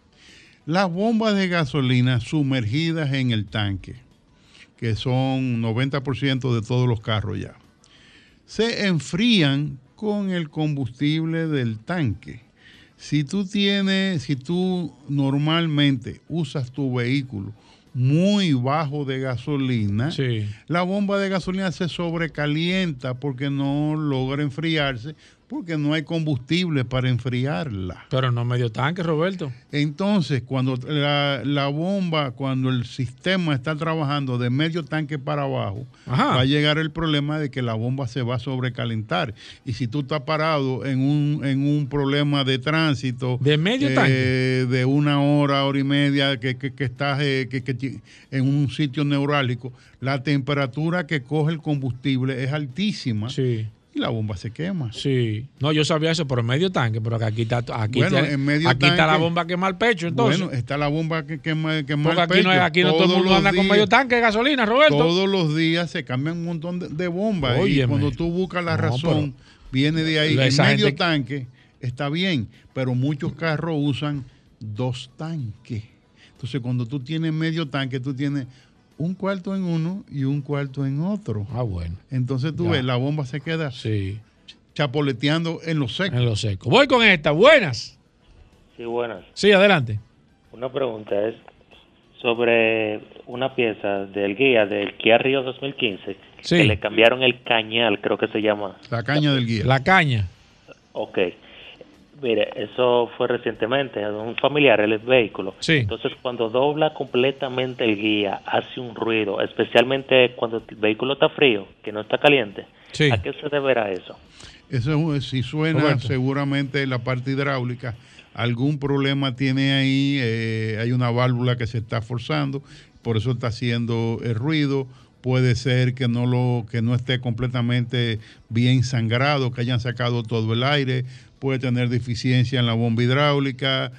Las bombas de gasolina sumergidas en el tanque, que son 90% de todos los carros ya, se enfrían con el combustible del tanque. Si tú tienes, si tú normalmente usas tu vehículo muy bajo de gasolina, la bomba de gasolina se sobrecalienta porque no logra enfriarse, porque no hay combustible para enfriarla. Pero no medio tanque, Roberto. Entonces, cuando la, la bomba, cuando el sistema está trabajando de medio tanque para abajo, Ajá. va a llegar el problema de que la bomba se va a sobrecalentar. Y si tú estás parado en un, en un problema de tránsito, de medio eh, tanque. de una hora, hora y media, que, que- que estás eh, que- en un sitio neurálgico, la temperatura que coge el combustible es altísima. Y la bomba se quema. Sí. No, yo sabía eso, pero medio tanque, pero que aquí está, aquí Bueno, está, en medio aquí está la bomba que mal pecho, entonces. Bueno, está la bomba que quema, quema Porque el aquí no, pecho. aquí no todo el mundo anda con medio tanque de gasolina, Roberto. Todos los días se cambian un montón de, de bombas. Y cuando tú buscas la No, razón, viene de ahí. El esa medio tanque está bien, pero muchos carros usan dos tanques. Entonces, cuando tú tienes medio tanque, tú tienes un cuarto en uno y un cuarto en otro. Ah, bueno. Entonces tú Ya. ves, la bomba se queda chapoleteando en lo seco. En lo seco. Voy con esta. Buenas. Sí, buenas. Sí, adelante. Una pregunta es sobre una pieza del guía del Kia Rio 2015 Sí. que le cambiaron el cañal, creo que se llama. La caña del guía. La caña. Ok. Mire, eso fue recientemente, a un familiar, el vehículo. Sí. Entonces, cuando dobla completamente el guía, hace un ruido, especialmente cuando el vehículo está frío, que no está caliente. Sí. ¿A qué se deberá eso? Eso es- si suena Roberto. seguramente la parte hidráulica, algún problema tiene ahí, eh, hay una válvula que se está forzando, por eso está haciendo el ruido. Puede ser que no lo que no esté completamente bien sangrado, que hayan sacado todo el aire, puede tener deficiencia en la bomba hidráulica,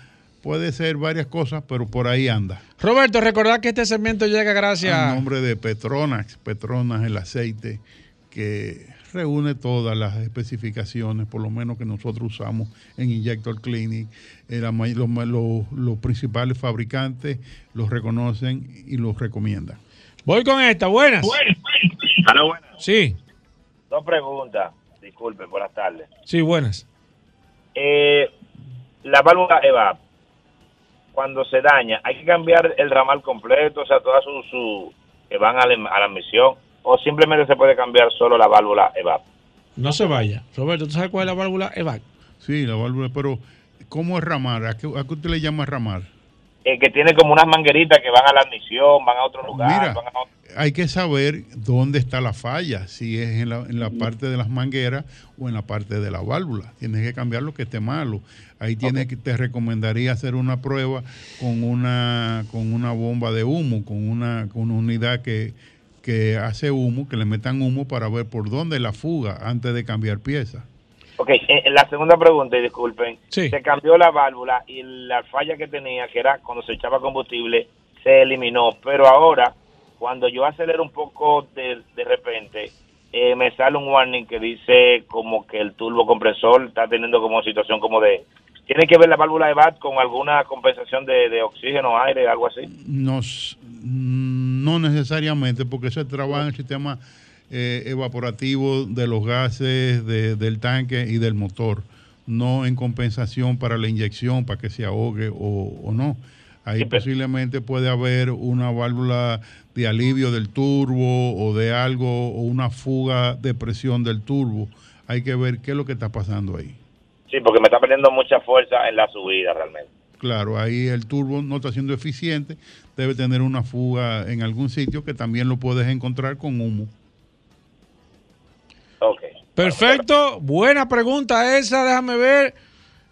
puede ser varias cosas, pero por ahí anda. Roberto, recordad que este segmento llega gracias A nombre de Petronax, Petronas el aceite que reúne todas las especificaciones, por lo menos que nosotros usamos en Injector Clinic. Eh, la los, los- los principales fabricantes los reconocen y los recomiendan. Voy con esta. Buenas. Buenas. Sí, Dos preguntas. Disculpe, buenas tardes. sí, buenas. Eh, la válvula EVAP, cuando se daña, hay que cambiar el ramal completo, o sea, todas sus su, que van a la, a la misión, o simplemente se puede cambiar solo la válvula EVAP. No se vaya. Roberto, ¿tú sabes cuál es la válvula EVAC? Sí, la válvula, pero ¿cómo es ramar? ¿A qué, a qué usted le llama ramar? Eh, que tiene como unas mangueritas que van a la admisión, van a otro lugar. Mira, van a otro- hay que saber dónde está la falla, si es en la, en la parte de las mangueras o en la parte de la válvula. Tienes que cambiar lo que esté malo. Ahí tienes que, te recomendaría hacer una prueba con una, con una bomba de humo, con una, con una unidad que, que hace humo, que le metan humo para ver por dónde la fuga antes de cambiar pieza. Ok, eh, la segunda pregunta, y disculpen, Sí. se cambió la válvula y la falla que tenía, que era cuando se echaba combustible, se eliminó, pero ahora, cuando yo acelero un poco de, de repente, eh, me sale un warning que dice como que el turbo compresor está teniendo como situación como de... ¿Tiene que ver la válvula de BAT con alguna compensación de, de oxígeno, aire, algo así? No, s- no necesariamente, porque se trabaja en el sistema eh, evaporativo de los gases de- del tanque y del motor, no en compensación para la inyección, para que se ahogue o, o no. Ahí posiblemente puede haber una válvula de alivio del turbo o de algo, o una fuga de presión del turbo. Hay que ver qué es lo que está pasando ahí. Sí, porque me está perdiendo mucha fuerza en la subida realmente. Claro, ahí el turbo no está siendo eficiente, debe tener una fuga en algún sitio que también lo puedes encontrar con humo. Perfecto. Buena pregunta esa. Déjame ver.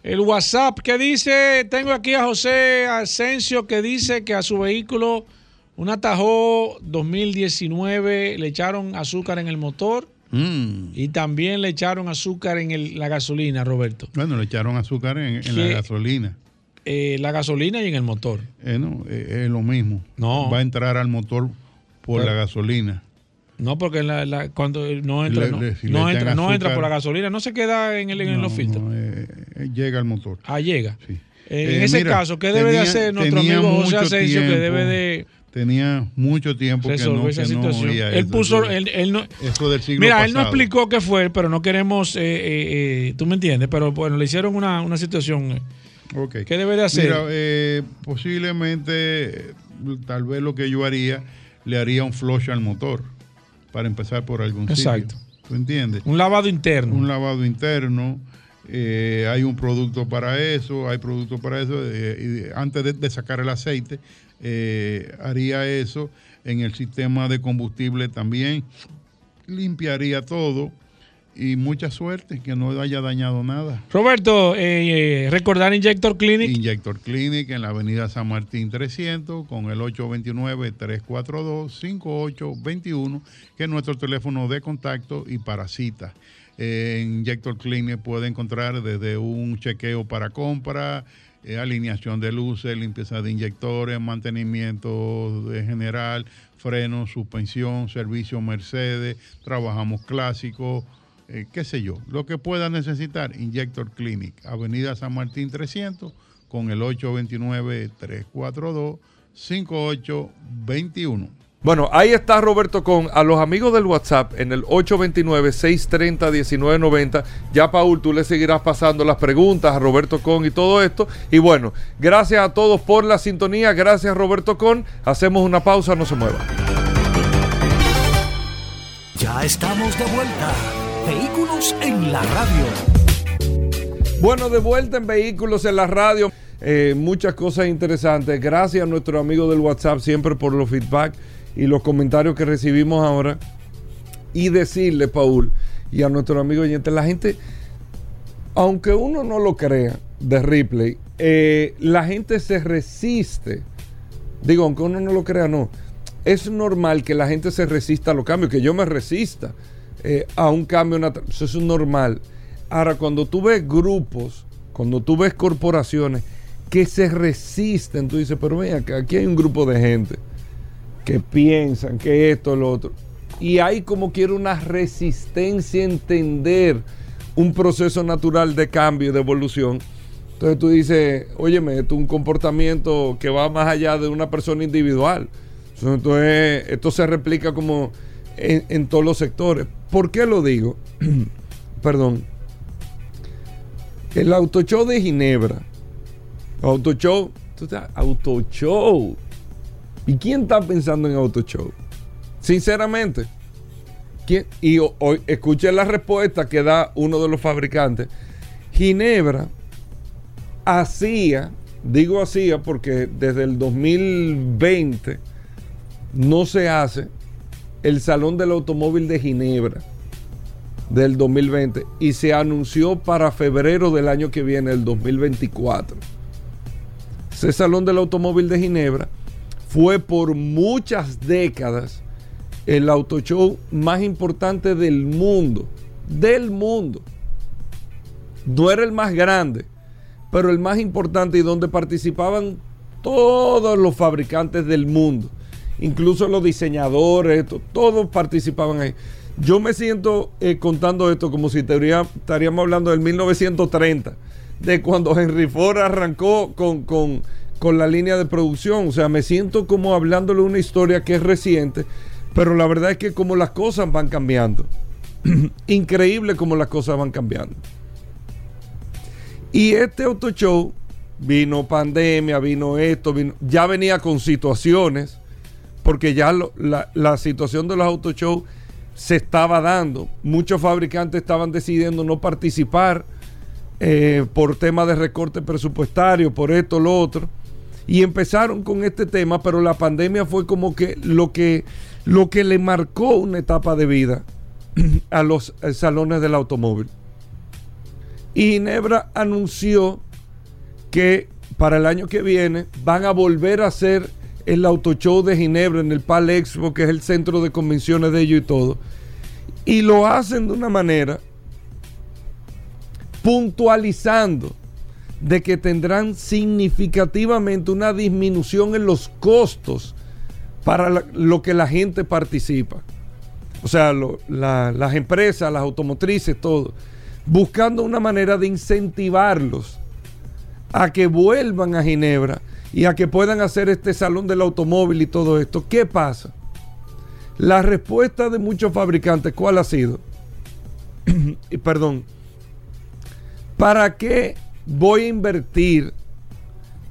El WhatsApp que dice, tengo aquí a José Asensio que dice que a su vehículo, un Atajó 2019, le echaron azúcar en el motor Mm. y también le echaron azúcar en el- la gasolina, Roberto. Bueno, le echaron azúcar en, en la gasolina. Eh, la gasolina y en el motor. Eh, no, eh, es lo mismo. No. Va a entrar al motor por Pero- la gasolina. No, porque la- la- cuando no entra, Le- no, le- si no le echan entra, no entra por la gasolina, no se queda en, el, en No, los filtros. eh, eh, llega al motor. Ah, llega. Sí. Eh, en ese mira, caso, ¿qué debe de hacer nuestro amigo José Asensio que debe de Tenía mucho tiempo que no, esa que situación? él puso, él, él no, eso del siglo mira, él no explicó qué fue, pero no queremos, eh, eh, eh, tú me entiendes, pero bueno, le hicieron una, una situación. eh, Ok. ¿Qué debe de hacer? Mira, eh, posiblemente, tal vez lo que yo haría, le haría un flush al motor para empezar por algún Exacto. sitio. ¿Tú entiendes? Un lavado interno. Un lavado interno. eh, hay un producto para eso, hay producto para eso. eh, y antes de, de sacar el aceite, eh, haría eso. En el sistema de combustible también limpiaría todo y mucha suerte que no haya dañado nada. Roberto, eh, eh, recordar Injector Clinic. Injector Clinic en la avenida San Martín 300 con el 829-342-5821, que es nuestro teléfono de contacto y para cita. Eh, en Injector Clinic puede encontrar desde un chequeo para compra, eh, alineación de luces, limpieza de inyectores, mantenimiento de general, freno, suspensión, servicio Mercedes, trabajamos clásico, eh, qué sé yo, lo que pueda necesitar, Injector Clinic, Avenida San Martín 300, con el 829-342-5821. Bueno, ahí está Roberto con a los amigos del WhatsApp en el 829-630-1990. Ya, Paul, tú le seguirás pasando las preguntas a Roberto Con y todo esto. Y bueno, gracias a todos por la sintonía. Gracias, Roberto Con. Hacemos una pausa, no se mueva. Ya estamos de vuelta. Vehículos en la radio. Bueno, de vuelta en Vehículos en la Radio. Eh, muchas cosas interesantes. Gracias a nuestro amigo del WhatsApp siempre por los feedback y los comentarios que recibimos ahora. Y decirle, Paul, y a nuestro amigo oyente, la gente, aunque uno no lo crea, de Ripley, eh, la gente se resiste. Digo, aunque uno no lo crea, no. Es normal que la gente se resista a los cambios, que yo me resista eh, a un cambio natural. Eso es normal. Ahora, cuando tú ves grupos, cuando tú ves corporaciones que se resisten, tú dices, pero ven acá, aquí hay un grupo de gente que piensan que esto, lo otro. Y hay como quiera una resistencia a entender un proceso natural de cambio, de evolución. Entonces tú dices, óyeme, esto es un comportamiento que va más allá de una persona individual. Entonces, esto se replica como en todos los sectores. ¿Por qué lo digo? Perdón. El auto show de Ginebra. Auto show. Auto show. ¿Y quién está pensando en auto show? Sinceramente. ¿quién? Y ho- hoy escuché la respuesta que da uno de los fabricantes. Ginebra hacía, digo hacía porque desde el 2020 no se hace el Salón del Automóvil de Ginebra del 2020 y se anunció para febrero del año que viene, el 2024. Ese Salón del Automóvil de Ginebra fue por muchas décadas el auto show más importante del mundo, del mundo. No era el más grande, pero el más importante y donde participaban todos los fabricantes del mundo, incluso los diseñadores, to- todos participaban ahí. Yo me siento eh, contando esto como si estaríamos hablando del 1930, de cuando Henry Ford arrancó con, con- con la línea de producción. O sea, me siento como hablándole una historia que es reciente, pero la verdad es que como las cosas van cambiando, increíble como las cosas van cambiando. Y este auto show vino pandemia, vino esto, ya venía con situaciones, porque ya la, situación de los auto show se estaba dando. Muchos fabricantes estaban decidiendo no participar eh, por tema de recorte presupuestario, por esto, lo otro. Y empezaron con este tema, pero la pandemia fue como que lo que, lo que le marcó una etapa de vida a los eh, salones del automóvil. Y Ginebra anunció que para el año que viene van a volver a hacer el auto show de Ginebra en el Pal Expo, que es el centro de convenciones de ellos y todo. Y lo hacen de una manera puntualizando de que tendrán significativamente una disminución en los costos para lo que la gente participa. O sea, lo- la- las empresas, las automotrices, todo, buscando una manera de incentivarlos a que vuelvan a Ginebra y a que puedan hacer este salón del automóvil y todo esto. ¿Qué pasa? La respuesta de muchos fabricantes, ¿cuál ha sido? perdón, ¿para qué voy a invertir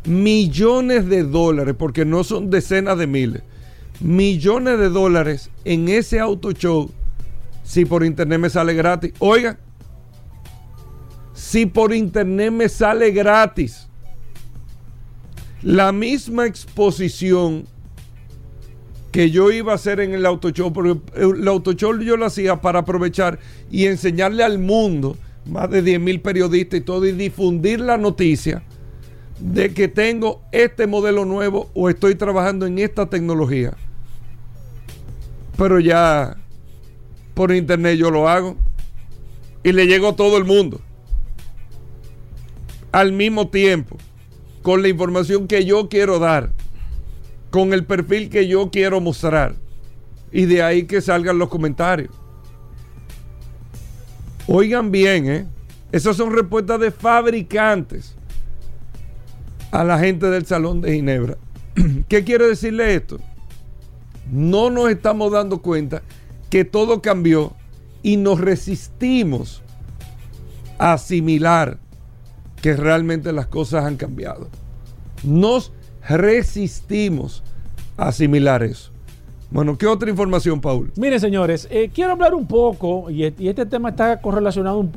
millones de dólares, porque no son decenas de miles, millones de dólares en ese auto show si por internet me sale gratis? Oiga, si por internet me sale gratis la misma exposición que yo iba a hacer en el auto show, porque el auto show yo lo hacía para aprovechar y enseñarle al mundo, más de 10 mil periodistas y todo, y difundir la noticia de que tengo este modelo nuevo o estoy trabajando en esta tecnología. Pero ya por internet yo lo hago y le llego a todo el mundo al mismo tiempo con la información que yo quiero dar, con el perfil que yo quiero mostrar. Y de ahí que salgan los comentarios. Oigan bien, ¿eh? Esas son respuestas de fabricantes a la gente del Salón de Ginebra. ¿Qué quiere decirle esto? No nos estamos dando cuenta que todo cambió y nos resistimos a asimilar que realmente las cosas han cambiado. Nos resistimos a asimilar eso. Bueno, ¿qué otra información, Paul? Miren, señores, eh, quiero hablar un poco, y, e- este tema está correlacionado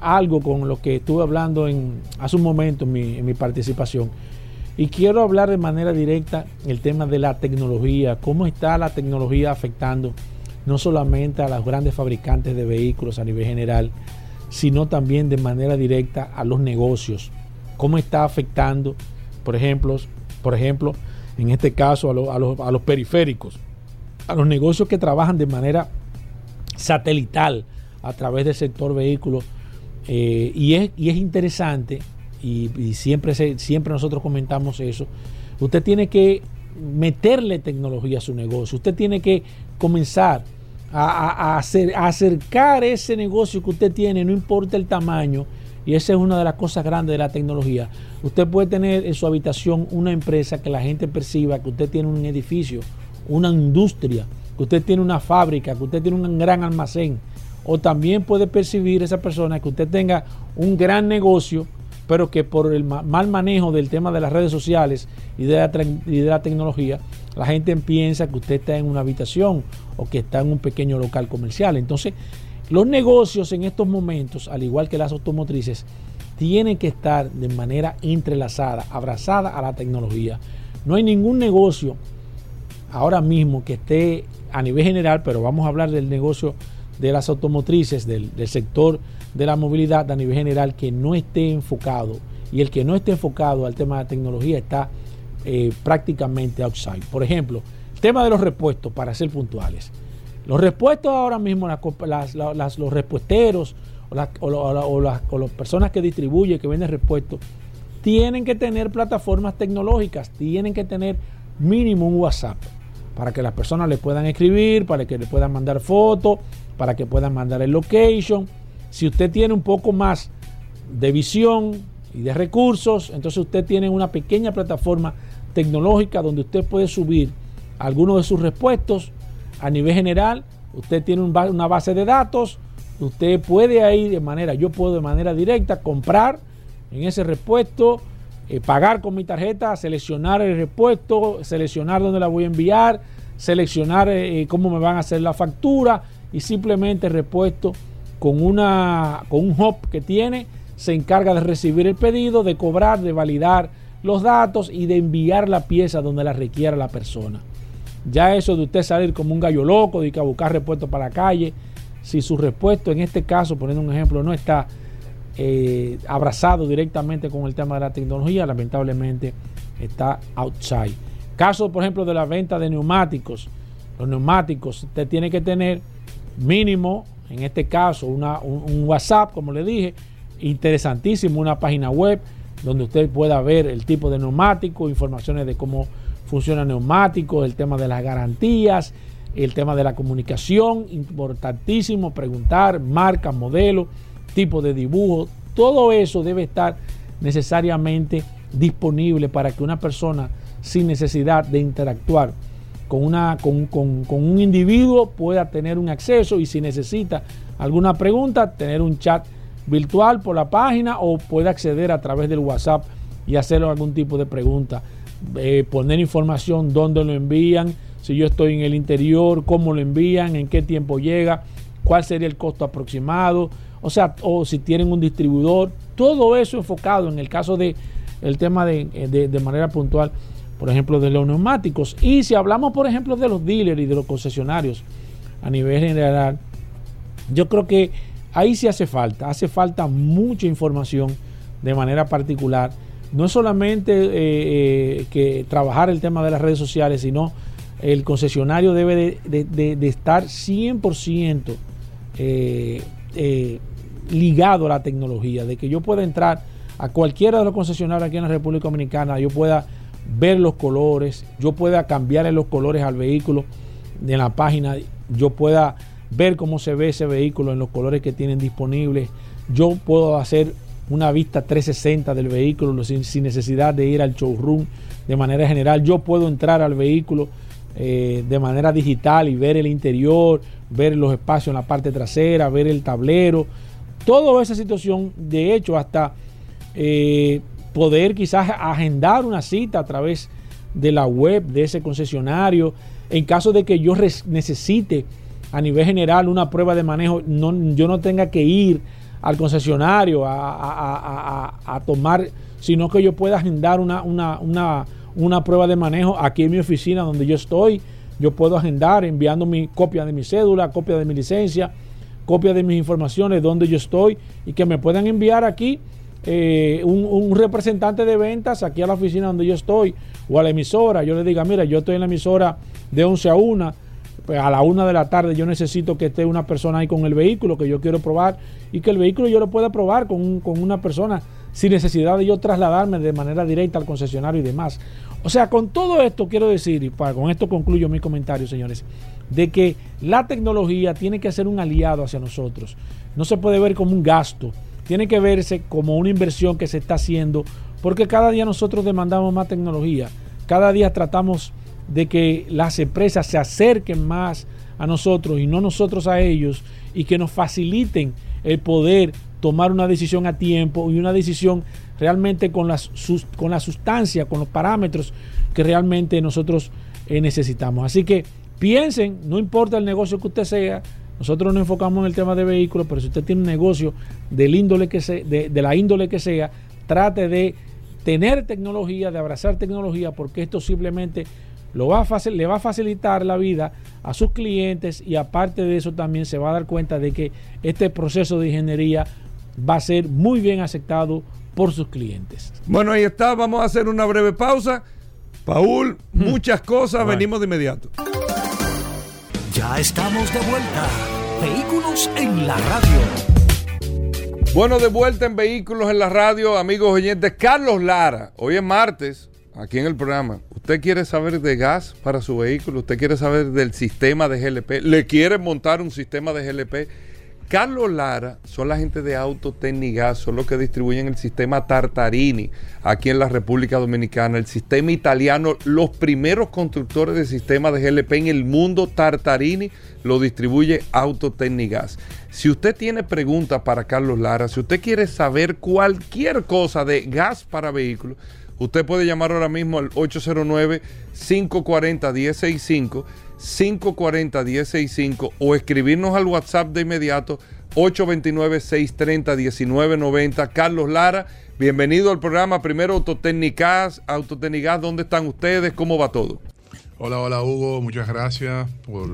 algo con lo que estuve hablando en, hace un momento en mi, en mi participación. Y quiero hablar de manera directa el tema de la tecnología, cómo está la tecnología afectando no solamente a los grandes fabricantes de vehículos a nivel general, sino también de manera directa a los negocios. Cómo está afectando, por ejemplo, por ejemplo en este caso, a, a los- a los periféricos a los negocios que trabajan de manera satelital a través del sector vehículos. Eh, y, es, y es interesante, y, y siempre, se- siempre nosotros comentamos eso, usted tiene que meterle tecnología a su negocio, usted tiene que comenzar a, acercar ese negocio que usted tiene, no importa el tamaño, y esa es una de las cosas grandes de la tecnología. Usted puede tener en su habitación una empresa que la gente perciba que usted tiene un edificio, una industria, que usted tiene una fábrica, que usted tiene un gran almacén. O también puede percibir esa persona que usted tenga un gran negocio, pero que por el ma- mal manejo del tema de las redes sociales y de la tecnología, la gente piensa que usted está en una habitación o que está en un pequeño local comercial. Entonces, los negocios en estos momentos, al igual que las automotrices, tienen que estar de manera entrelazada, abrazada a la tecnología. No hay ningún negocio ahora mismo que esté a nivel general, pero vamos a hablar del negocio de las automotrices, del, del sector de la movilidad a nivel general, que no esté enfocado. Y el que no esté enfocado al tema de la tecnología está eh, prácticamente outside. Por ejemplo, el tema de los repuestos, para ser puntuales. Los repuestos ahora mismo, las, los repuesteros o, las- o o o las personas que distribuyen, que venden repuestos, tienen que tener plataformas tecnológicas, tienen que tener mínimo un WhatsApp para que las personas le puedan escribir, para que le puedan mandar fotos, para que puedan mandar el location. Si usted tiene un poco más de visión y de recursos, entonces usted tiene una pequeña plataforma tecnológica donde usted puede subir algunos de sus repuestos a nivel general. Usted tiene una base de datos, usted puede ahí de manera, yo puedo de manera directa comprar en ese repuesto, eh, pagar con mi tarjeta, seleccionar el repuesto, seleccionar dónde la voy a enviar, seleccionar eh, cómo me van a hacer la factura y simplemente el repuesto con, una, con un hub que tiene se encarga de recibir el pedido, de cobrar, de validar los datos y de enviar la pieza donde la requiera la persona. Ya eso de usted salir como un gallo loco, de que a buscar repuestos para la calle, si su repuesto en este caso, poniendo un ejemplo, no está eh, abrazado directamente con el tema de la tecnología, lamentablemente está outside. Caso, por ejemplo, de la venta de neumáticos. Los neumáticos, usted tiene que tener mínimo, en este caso, una, un, un WhatsApp, como le dije, interesantísimo, una página web donde usted pueda ver el tipo de neumático, informaciones de cómo funciona el neumático, el tema de las garantías, el tema de la comunicación, importantísimo, preguntar marca, modelo, tipo de dibujo, todo eso debe estar necesariamente disponible para que una persona sin necesidad de interactuar con, una, con, con, con un individuo pueda tener un acceso y si necesita alguna pregunta, tener un chat virtual por la página o puede acceder a través del WhatsApp y hacer algún tipo de pregunta. Eh, poner información, dónde lo envían, si yo estoy en el interior, cómo lo envían, en qué tiempo llega, cuál sería el costo aproximado, o sea, o si tienen un distribuidor, todo eso enfocado en el caso de tema de, de manera puntual, por ejemplo, de los neumáticos. Y si hablamos, por ejemplo, de los dealers y de los concesionarios a nivel general, yo creo que ahí sí hace falta, hace falta mucha información de manera particular. No solamente eh, eh, que trabajar el tema de las redes sociales, sino el concesionario debe de, estar 100% eh, eh, ligado a la tecnología, de que yo pueda entrar a cualquiera de los concesionarios aquí en la República Dominicana, yo pueda ver los colores, yo pueda cambiarle los colores al vehículo en la página, yo pueda ver cómo se ve ese vehículo en los colores que tienen disponibles, yo puedo hacer una vista 360 del vehículo sin, necesidad de ir al showroom de manera general, yo puedo entrar al vehículo eh, de manera digital y ver el interior, ver los espacios en la parte trasera, ver el tablero, toda esa situación, de hecho, hasta eh, poder quizás agendar una cita a través de la web de ese concesionario, en caso de que yo necesite a nivel general una prueba de manejo, no, yo no tenga que ir al concesionario a, a, a, tomar, sino que yo pueda agendar una, una, una, una, prueba de manejo aquí en mi oficina donde yo estoy. Yo puedo agendar enviando mi copia de mi cédula, copia de mi licencia, copia de mis informaciones, donde yo estoy y que me puedan enviar aquí eh, un, un, representante de ventas aquí a la oficina donde yo estoy o a la emisora. Yo le diga, mira, yo estoy en la emisora de 11 a 1 pues a la una de la tarde yo necesito que esté una persona ahí con el vehículo que yo quiero probar y que el vehículo yo lo pueda probar con, con, una persona sin necesidad de yo trasladarme de manera directa al concesionario y demás. O sea, con todo esto quiero decir, y para, con esto concluyo mi comentario, señores, de que la tecnología tiene que ser un aliado hacia nosotros. No se puede ver como un gasto, tiene que verse como una inversión que se está haciendo, porque cada día nosotros demandamos más tecnología, cada día tratamos de que las empresas se acerquen más a nosotros y no nosotros a ellos y que nos faciliten el poder tomar una decisión a tiempo y una decisión realmente con la, con la sustancia, con los parámetros que realmente nosotros eh, necesitamos. Así que piensen, no importa el negocio que usted sea, nosotros nos enfocamos en el tema de vehículos, pero si usted tiene un negocio del índole que de, de la índole que sea, trate de tener tecnología, de abrazar tecnología, porque esto simplemente lo va a facil, le va a facilitar la vida a sus clientes y aparte de eso también se va a dar cuenta de que este proceso de ingeniería va a ser muy bien aceptado por sus clientes. Bueno, ahí está, vamos a hacer una breve pausa. Paul, hmm. muchas cosas, bueno. venimos de inmediato. Ya estamos de vuelta. Vehículos en la radio. Bueno, de vuelta en Vehículos en la radio, amigos oyentes. Carlos Lara, hoy es martes, aquí en el programa. Usted quiere saber de gas para su vehículo, usted quiere saber del sistema de GLP, le quiere montar un sistema de GLP. Carlos Lara son la gente de Autotecnigas, son los que distribuyen el sistema Tartarini aquí en la República Dominicana, el sistema italiano, los primeros constructores de sistemas de GLP en el mundo, Tartarini lo distribuye Autotecnigas. Si usted tiene preguntas para Carlos Lara, si usted quiere saber cualquier cosa de gas para vehículos, Usted puede llamar ahora mismo al 809-540-1065, 540-1065 o escribirnos al WhatsApp de inmediato 829-630-1990. Carlos Lara, bienvenido al programa. Primero Autotécnicas, Autotécnicas, ¿dónde están ustedes? ¿Cómo va todo? Hola, hola Hugo, muchas gracias por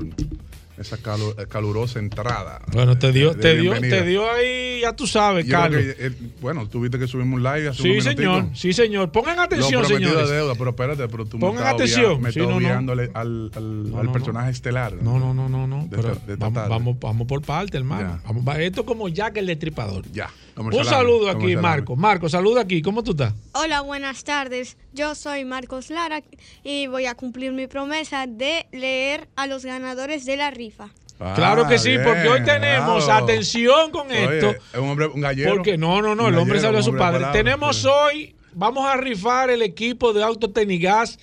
esa calu- calurosa entrada. Bueno, te dio, te dio, te dio ahí, ya tú sabes, Yo Carlos. que, eh, bueno, tuviste que subimos un live hace Sí, señor, sí, señor. Pongan atención, deuda, pero espérate, pero tú Pongan me atención. me Sí, no, no. al, al, No, al personaje estelar. No, no, no, no, no. De pero de vamos, vamos, vamos por parte, hermano. Vamos, va- esto como Jack el Destripador. Ya. Un saludo aquí. Marco. Marco, saluda aquí. ¿Cómo tú estás? Hola, buenas tardes. Yo soy Marcos Lara y voy a cumplir mi promesa de leer a los ganadores de la rifa. claro que sí, bien, porque hoy tenemos, atención con Oye, esto. es un hombre, un gallero. Porque no, no, no, el hombre salió a su padre. palabra, Tenemos sí. hoy, vamos a rifar el equipo de Autotecnigas.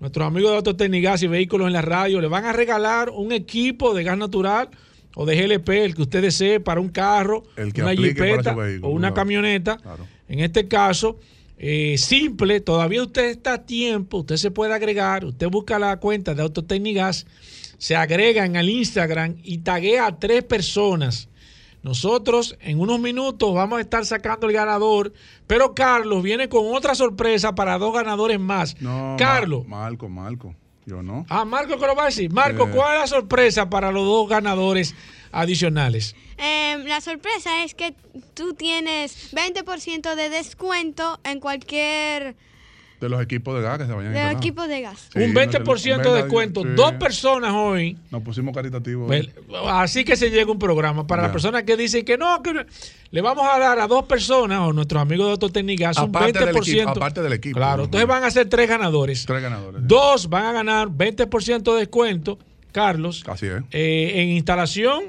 Nuestros amigos de Autotecnigas y Vehículos en la Radio le van a regalar un equipo de gas natural o de GLP, el que usted desee, para un carro, El que una jipeta o una claro. camioneta. En este caso, eh, simple, todavía usted está a tiempo, usted se puede agregar, usted busca la cuenta de Autotecnigas, se agregan al Instagram y taguea a tres personas. Nosotros en unos minutos vamos a estar sacando el ganador, pero Carlos viene con otra sorpresa para dos ganadores más. No, Carlos. Ma- Marco, Marco. Yo no. Ah, Marco, ¿qué lo va a decir? Marco, Eh. ¿cuál es la sorpresa para los dos ganadores adicionales? Em, la sorpresa es que tú tienes 20% de descuento en cualquier De los equipos de gas que se vayan a de instalar. equipo de gas. Sí, un 20% de descuento. sí. Dos personas hoy. Nos pusimos caritativos. Pues, así que se llega un programa. Para las personas que dicen que no, que no, le vamos a dar a dos personas o nuestros amigos de Autotecnigas un Aparte del 20%. equipo, aparte del equipo. Claro, entonces van a ser tres ganadores. Tres ganadores. Dos van a ganar 20% de descuento, Carlos, Así es. eh, en instalación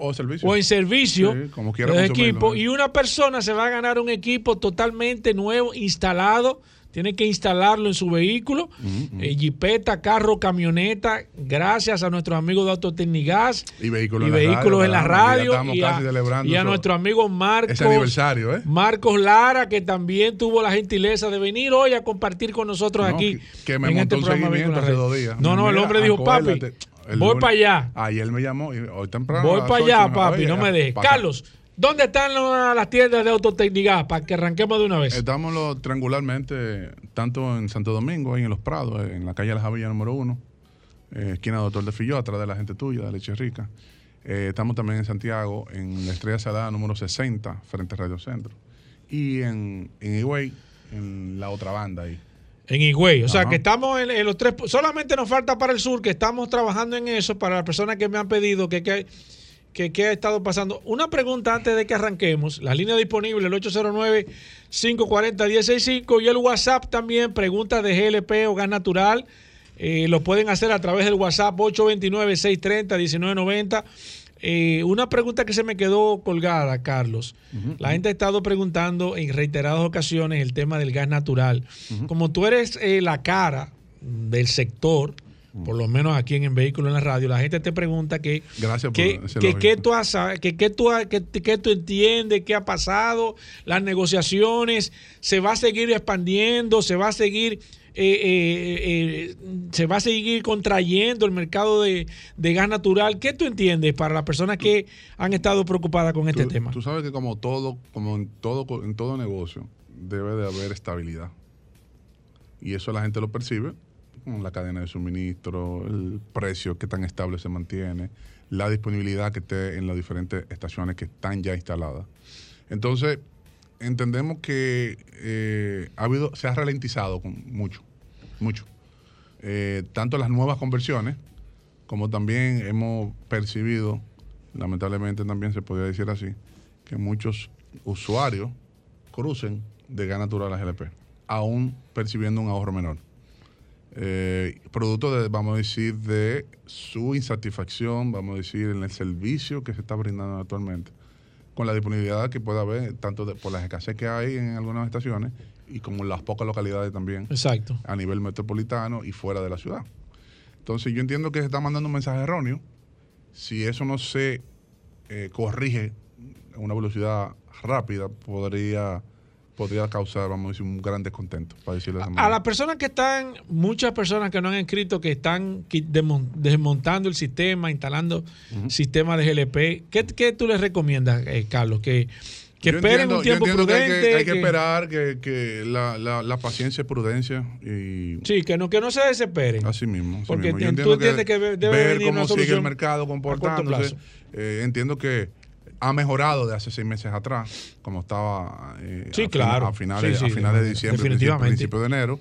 O servicio. o en servicio Sí, como quiera de consumirlo, equipo. ¿eh? Y una persona se va a ganar un equipo totalmente nuevo, instalado. Tiene que instalarlo en su vehículo, eh, jipeta, carro, camioneta, gracias a nuestros amigos de Autotecnigas Y vehículos y en la radio, vehículos en la radio estamos y casi a, celebrando y a nuestro amigo Marcos, ese aniversario, ¿eh? Marcos Lara, que también tuvo la gentileza de venir hoy a compartir con nosotros No, aquí. que- que me en montó este un programa seguimiento Vehículos hace dos días. No, no, el hombre dijo, papi, el voy lunes- para allá. Ayer me llamó y hoy temprano. Voy para allá, papi, oye, no me dejes. Carlos, ¿dónde están la- las tiendas de Autotecnigas para que arranquemos de una vez? Estamos triangularmente, tanto en Santo Domingo, ahí en Los Prados, en la calle La Javilla número uno, eh, esquina Doctor de Filló, atrás de la gente tuya, de Leche Rica. Eh, estamos también en Santiago, en la Estrella Salada número 60, frente a Radio Centro. Y en, en Higüey, en la otra banda ahí. En Higüey. O sea, que estamos en, en los tres. Solamente nos falta para el sur, que estamos trabajando en eso, para las personas que me han pedido que, que, que, que ha estado pasando. Una pregunta antes de que arranquemos. La línea disponible, el 809-540-165 y el WhatsApp también, preguntas de GLP o gas natural. Eh, lo pueden hacer a través del WhatsApp 829-630-1990. Eh, una pregunta que se me quedó colgada, Carlos. La gente ha estado preguntando en reiteradas ocasiones el tema del gas natural. Como tú eres eh, la cara del sector, por lo menos aquí en el vehículo en la radio, la gente te pregunta que, Gracias por que, que, tú has- que, que tú, que, tú entiendes, qué ha pasado, las negociaciones, se va a seguir expandiendo, se va a seguir... eh, eh, eh, se va a seguir contrayendo el mercado de, de gas natural. ¿Qué tú entiendes para las personas que han estado preocupadas con este tú, tema? Tú sabes que como todo, como en todo, en todo negocio, debe de haber estabilidad. Y eso la gente lo percibe la cadena de suministro, el precio que tan estable se mantiene, la disponibilidad que esté en las diferentes estaciones que están ya instaladas. Entonces, entendemos que eh, ha habido, se ha ralentizado con mucho, mucho. Eh, tanto las nuevas conversiones, como también hemos percibido, lamentablemente también se podría decir así, que muchos usuarios crucen de gas natural a GLP, aún percibiendo un ahorro menor. Eh, producto de, vamos a decir, de su insatisfacción, vamos a decir, en el servicio que se está brindando actualmente, con la disponibilidad que pueda haber, tanto de- por las escasez que hay en algunas estaciones y como en las pocas localidades también Exacto. a nivel metropolitano y fuera de la ciudad. Entonces yo entiendo que se está mandando un mensaje erróneo. Si eso no se eh, corrige a una velocidad rápida, podría, podría causar, vamos a decir, un gran descontento, para decirlo de esa A las personas que están, muchas personas que no han escrito, que están desmontando el sistema, instalando sistemas de GLP, ¿qué, qué tú les recomiendas, eh, Carlos? Que Que Yo esperen entiendo- un tiempo yo entiendo que hay que- prudente. hay que, que- esperar que, que la, la, la paciencia es prudencia y Sí, que no, que no se desesperen. así mismo. así Porque mismo. Yo tú entiendes que debe ver venir cómo una sigue el mercado comportándose. eh, entiendo que ha mejorado de hace seis meses atrás, como estaba eh, Sí, a, claro. a finales, Sí, a sí, finales de diciembre, principio, definitivamente. principio de enero.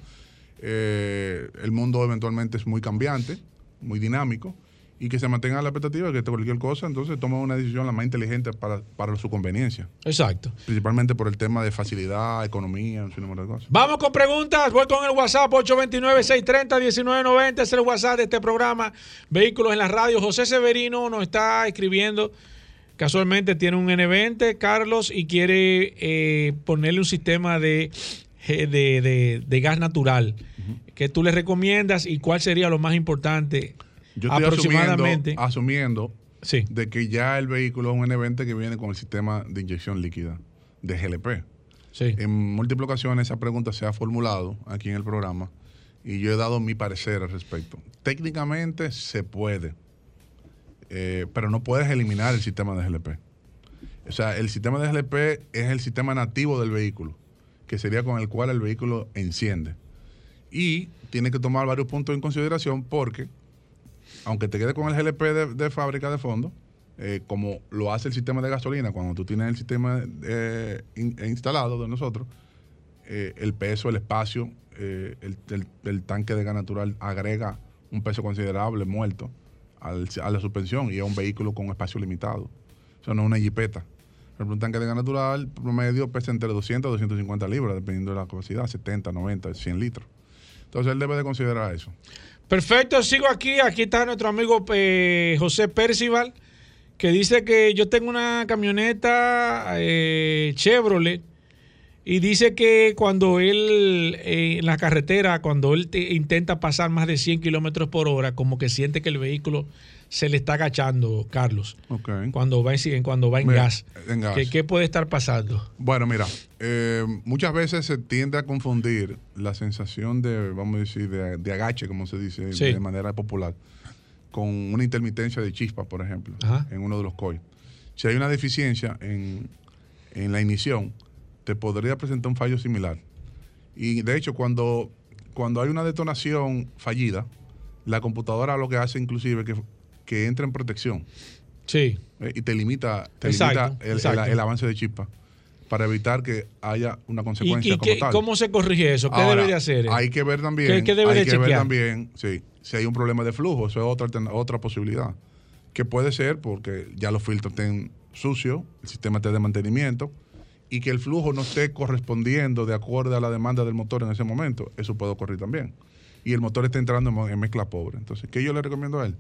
Eh, el mundo eventualmente es muy cambiante, muy dinámico, y que se mantenga la expectativa de que cualquier cosa, entonces toma una decisión la más inteligente para, para su conveniencia. Exacto. Principalmente por el tema de facilidad, economía, un sinnúmero de cosas. Vamos con preguntas. Voy con el WhatsApp 829-630-1990. Es el WhatsApp de este programa Vehículos en la Radio. José Severino nos está escribiendo. Casualmente tiene un N20, Carlos, y quiere eh, ponerle un sistema de, de, de- de gas natural. ¿Qué tú le recomiendas y cuál sería lo más importante Yo estoy aproximadamente? asumiendo, asumiendo de que ya el vehículo es un N20 que viene con el sistema de inyección líquida de GLP. En múltiples ocasiones esa pregunta se ha formulado aquí en el programa y yo he dado mi parecer al respecto. Técnicamente se puede, eh, pero no puedes eliminar el sistema de GLP. O sea, el sistema de GLP es el sistema nativo del vehículo, que sería con el cual el vehículo enciende. Y tiene que tomar varios puntos en consideración porque, aunque te quede con el GLP de, fábrica de fondo, eh, como lo hace el sistema de gasolina, cuando tú tienes el sistema eh, in- instalado de nosotros, el peso, el espacio, el tanque de gas natural agrega un peso considerable muerto al- a la suspensión y es un vehículo con espacio limitado. O sea, no es una jipeta. Un tanque de gas natural promedio pesa entre 200 y 250 libras, dependiendo de la capacidad, 70, 90, 100 litros. Entonces él debe de considerar eso. Perfecto, sigo aquí. Aquí está nuestro amigo eh, José Percival, que dice que yo tengo una camioneta eh, Chevrolet y dice que cuando él eh, en la carretera, cuando él te- intenta pasar más de 100 kilómetros por hora, como que siente que el vehículo se le está agachando, Carlos, cuando va en, cuando va en Mira, gas. en gas. ¿Qué, qué puede estar pasando? Bueno, mira, eh, muchas veces se tiende a confundir la sensación de, vamos a decir, de, de agache, como se dice Sí. de manera popular, con una intermitencia de chispa, por ejemplo, Ajá. en uno de los COI. Si hay una deficiencia en, en la ignición, te podría presentar un fallo similar. Y de hecho, cuando, cuando hay una detonación fallida, la computadora lo que hace inclusive que, que entra en protección. Sí. Eh, y te limita, te Exacto, limita el, el- exacto. el avance de chispa para evitar que haya una ¿Y, consecuencia y como qué- tal. cómo se corrige eso? ¿Qué Ahora, debe de hacer? Hay que ver también, ¿Qué, qué debe hay que ver también sí, si hay un problema de flujo, eso es otra, otra posibilidad. Que puede ser porque ya los filtros estén sucios, el sistema esté de mantenimiento y que el flujo no esté correspondiendo de acuerdo a la demanda del motor en ese momento. Eso puede ocurrir también. Y el motor está entrando en mezcla pobre. Entonces, ¿qué yo le recomiendo a él?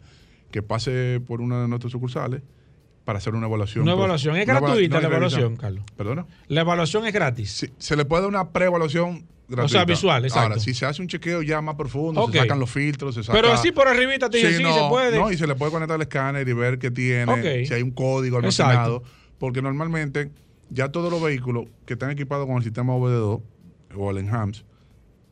Que pase por una de nuestras sucursales para hacer una evaluación. Una evaluación. ¿Es una gratuita no, la evaluación. Carlos? ¿Perdona? La evaluación es gratis. Se le puede dar una preevaluación gratuita. O sea, visual, exacto. Ahora, si se hace un chequeo ya más profundo, se sacan los filtros, se saca... Pero así por arribita te dije, sí, no, se puede. No, y se le puede conectar el escáner y ver qué tiene, si hay un código Exacto. almacenado. Porque normalmente ya todos los vehículos que están equipados con el sistema OBD2 o el Enhance,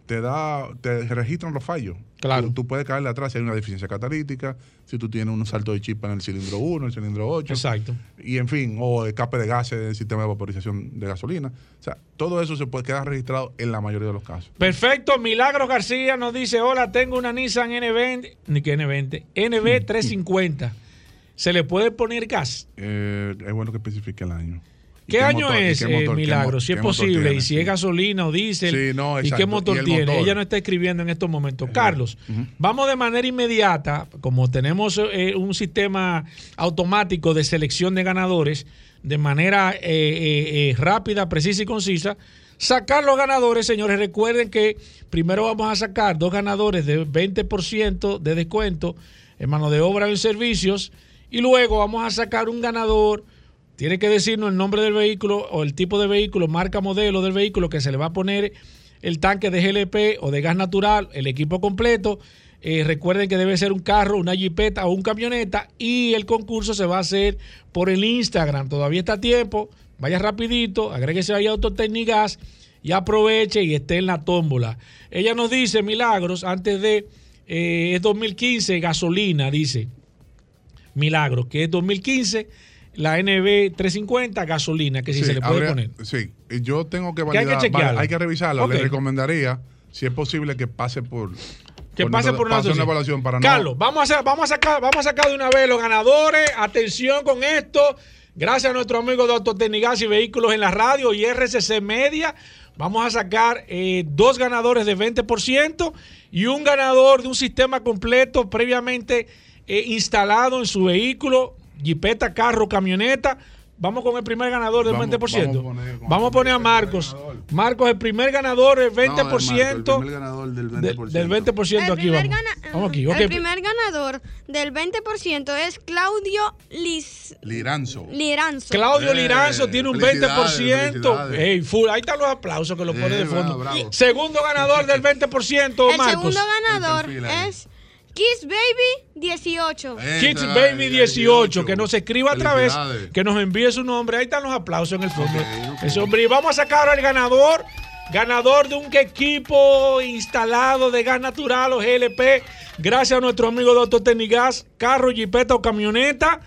te da, te registran los fallos. Claro. Tú, tú puedes caerle atrás si hay una deficiencia catalítica, si tú tienes un salto de chispa en el cilindro 1, el cilindro 8. Exacto. Y en fin, o escape de gases del sistema de vaporización de gasolina. O sea, todo eso se puede quedar registrado en la mayoría de los casos. Perfecto. Milagros García nos dice: Hola, tengo una Nissan N20, ni que N20, NB350. ¿Se le puede poner gas? Eh, es bueno que especifique el año. ¿Y ¿Qué, año motor- es, qué eh, motor- Milagro? Si es posible, tiene? y si es gasolina o diésel, Sí, no, y qué Y motor el tiene. motor. Ella no está escribiendo en estos momentos. Carlos, vamos de manera inmediata, como tenemos eh, un sistema automático de selección de ganadores, de manera eh, rápida, precisa y concisa, sacar los ganadores, señores. Recuerden que primero vamos a sacar dos ganadores de 20% de descuento en mano de obra y en servicios, y luego vamos a sacar un ganador. Tiene que decirnos el nombre del vehículo o el tipo de vehículo, marca, modelo del vehículo que se le va a poner el tanque de GLP o de gas natural, el equipo completo. Eh, recuerden que debe ser un carro, una jipeta o un camioneta y el concurso se va a hacer por el Instagram. Todavía está a tiempo. Vaya rapidito, agréguese ahí a Autotecnigas y aproveche y esté en la tómbola. Ella nos dice, Milagros, antes de, eh, es 2015, gasolina, dice. Milagros, que es 2015, la NB 350 gasolina, que si se le puede habría- poner. Sí, yo tengo que Que hay que validar. hay que revisarla. Le recomendaría, si es posible, que pase por. Que pase por una, pase una evaluación para Carlos, no. vamos a, vamos, a sacar, vamos a sacar de una vez los ganadores. Atención con esto. Gracias a nuestro amigo Doctor Tecnigas y Vehículos en la Radio y RCC Media. Vamos a sacar eh, dos ganadores de 20% y un ganador de un sistema completo previamente eh, instalado en su vehículo, jipeta, carro, camioneta. Vamos con el primer ganador del Vamos- 20%. vamos a poner Vamos a poner a Marcos. Marcos, el primer ganador, el 20%. el primer ganador del 20%. de- del 20% El aquí primer, vamos. gana- Vamos aquí, el primer ganador del 20% es Claudio Lis- Liranzo. Liranzo. Claudio Eh, Liranzo tiene un felicidades, 20%. felicidades. Ey, full, ahí están los aplausos que lo pone de Eh, fondo. bravo, bravo. Segundo ganador del 20%, El Marcos. segundo ganador El perfil ahí. es Kiss Baby 18. Kids Baby ahí, 18, que nos escriba otra vez, Felicidades. que nos envíe su nombre. Ahí están los aplausos en el fondo. Ese hombre. Y vamos a sacar al ganador, ganador de un equipo instalado de gas natural o GLP, gracias a nuestro amigo Doctor Tenigas, carro, jipeta o camioneta.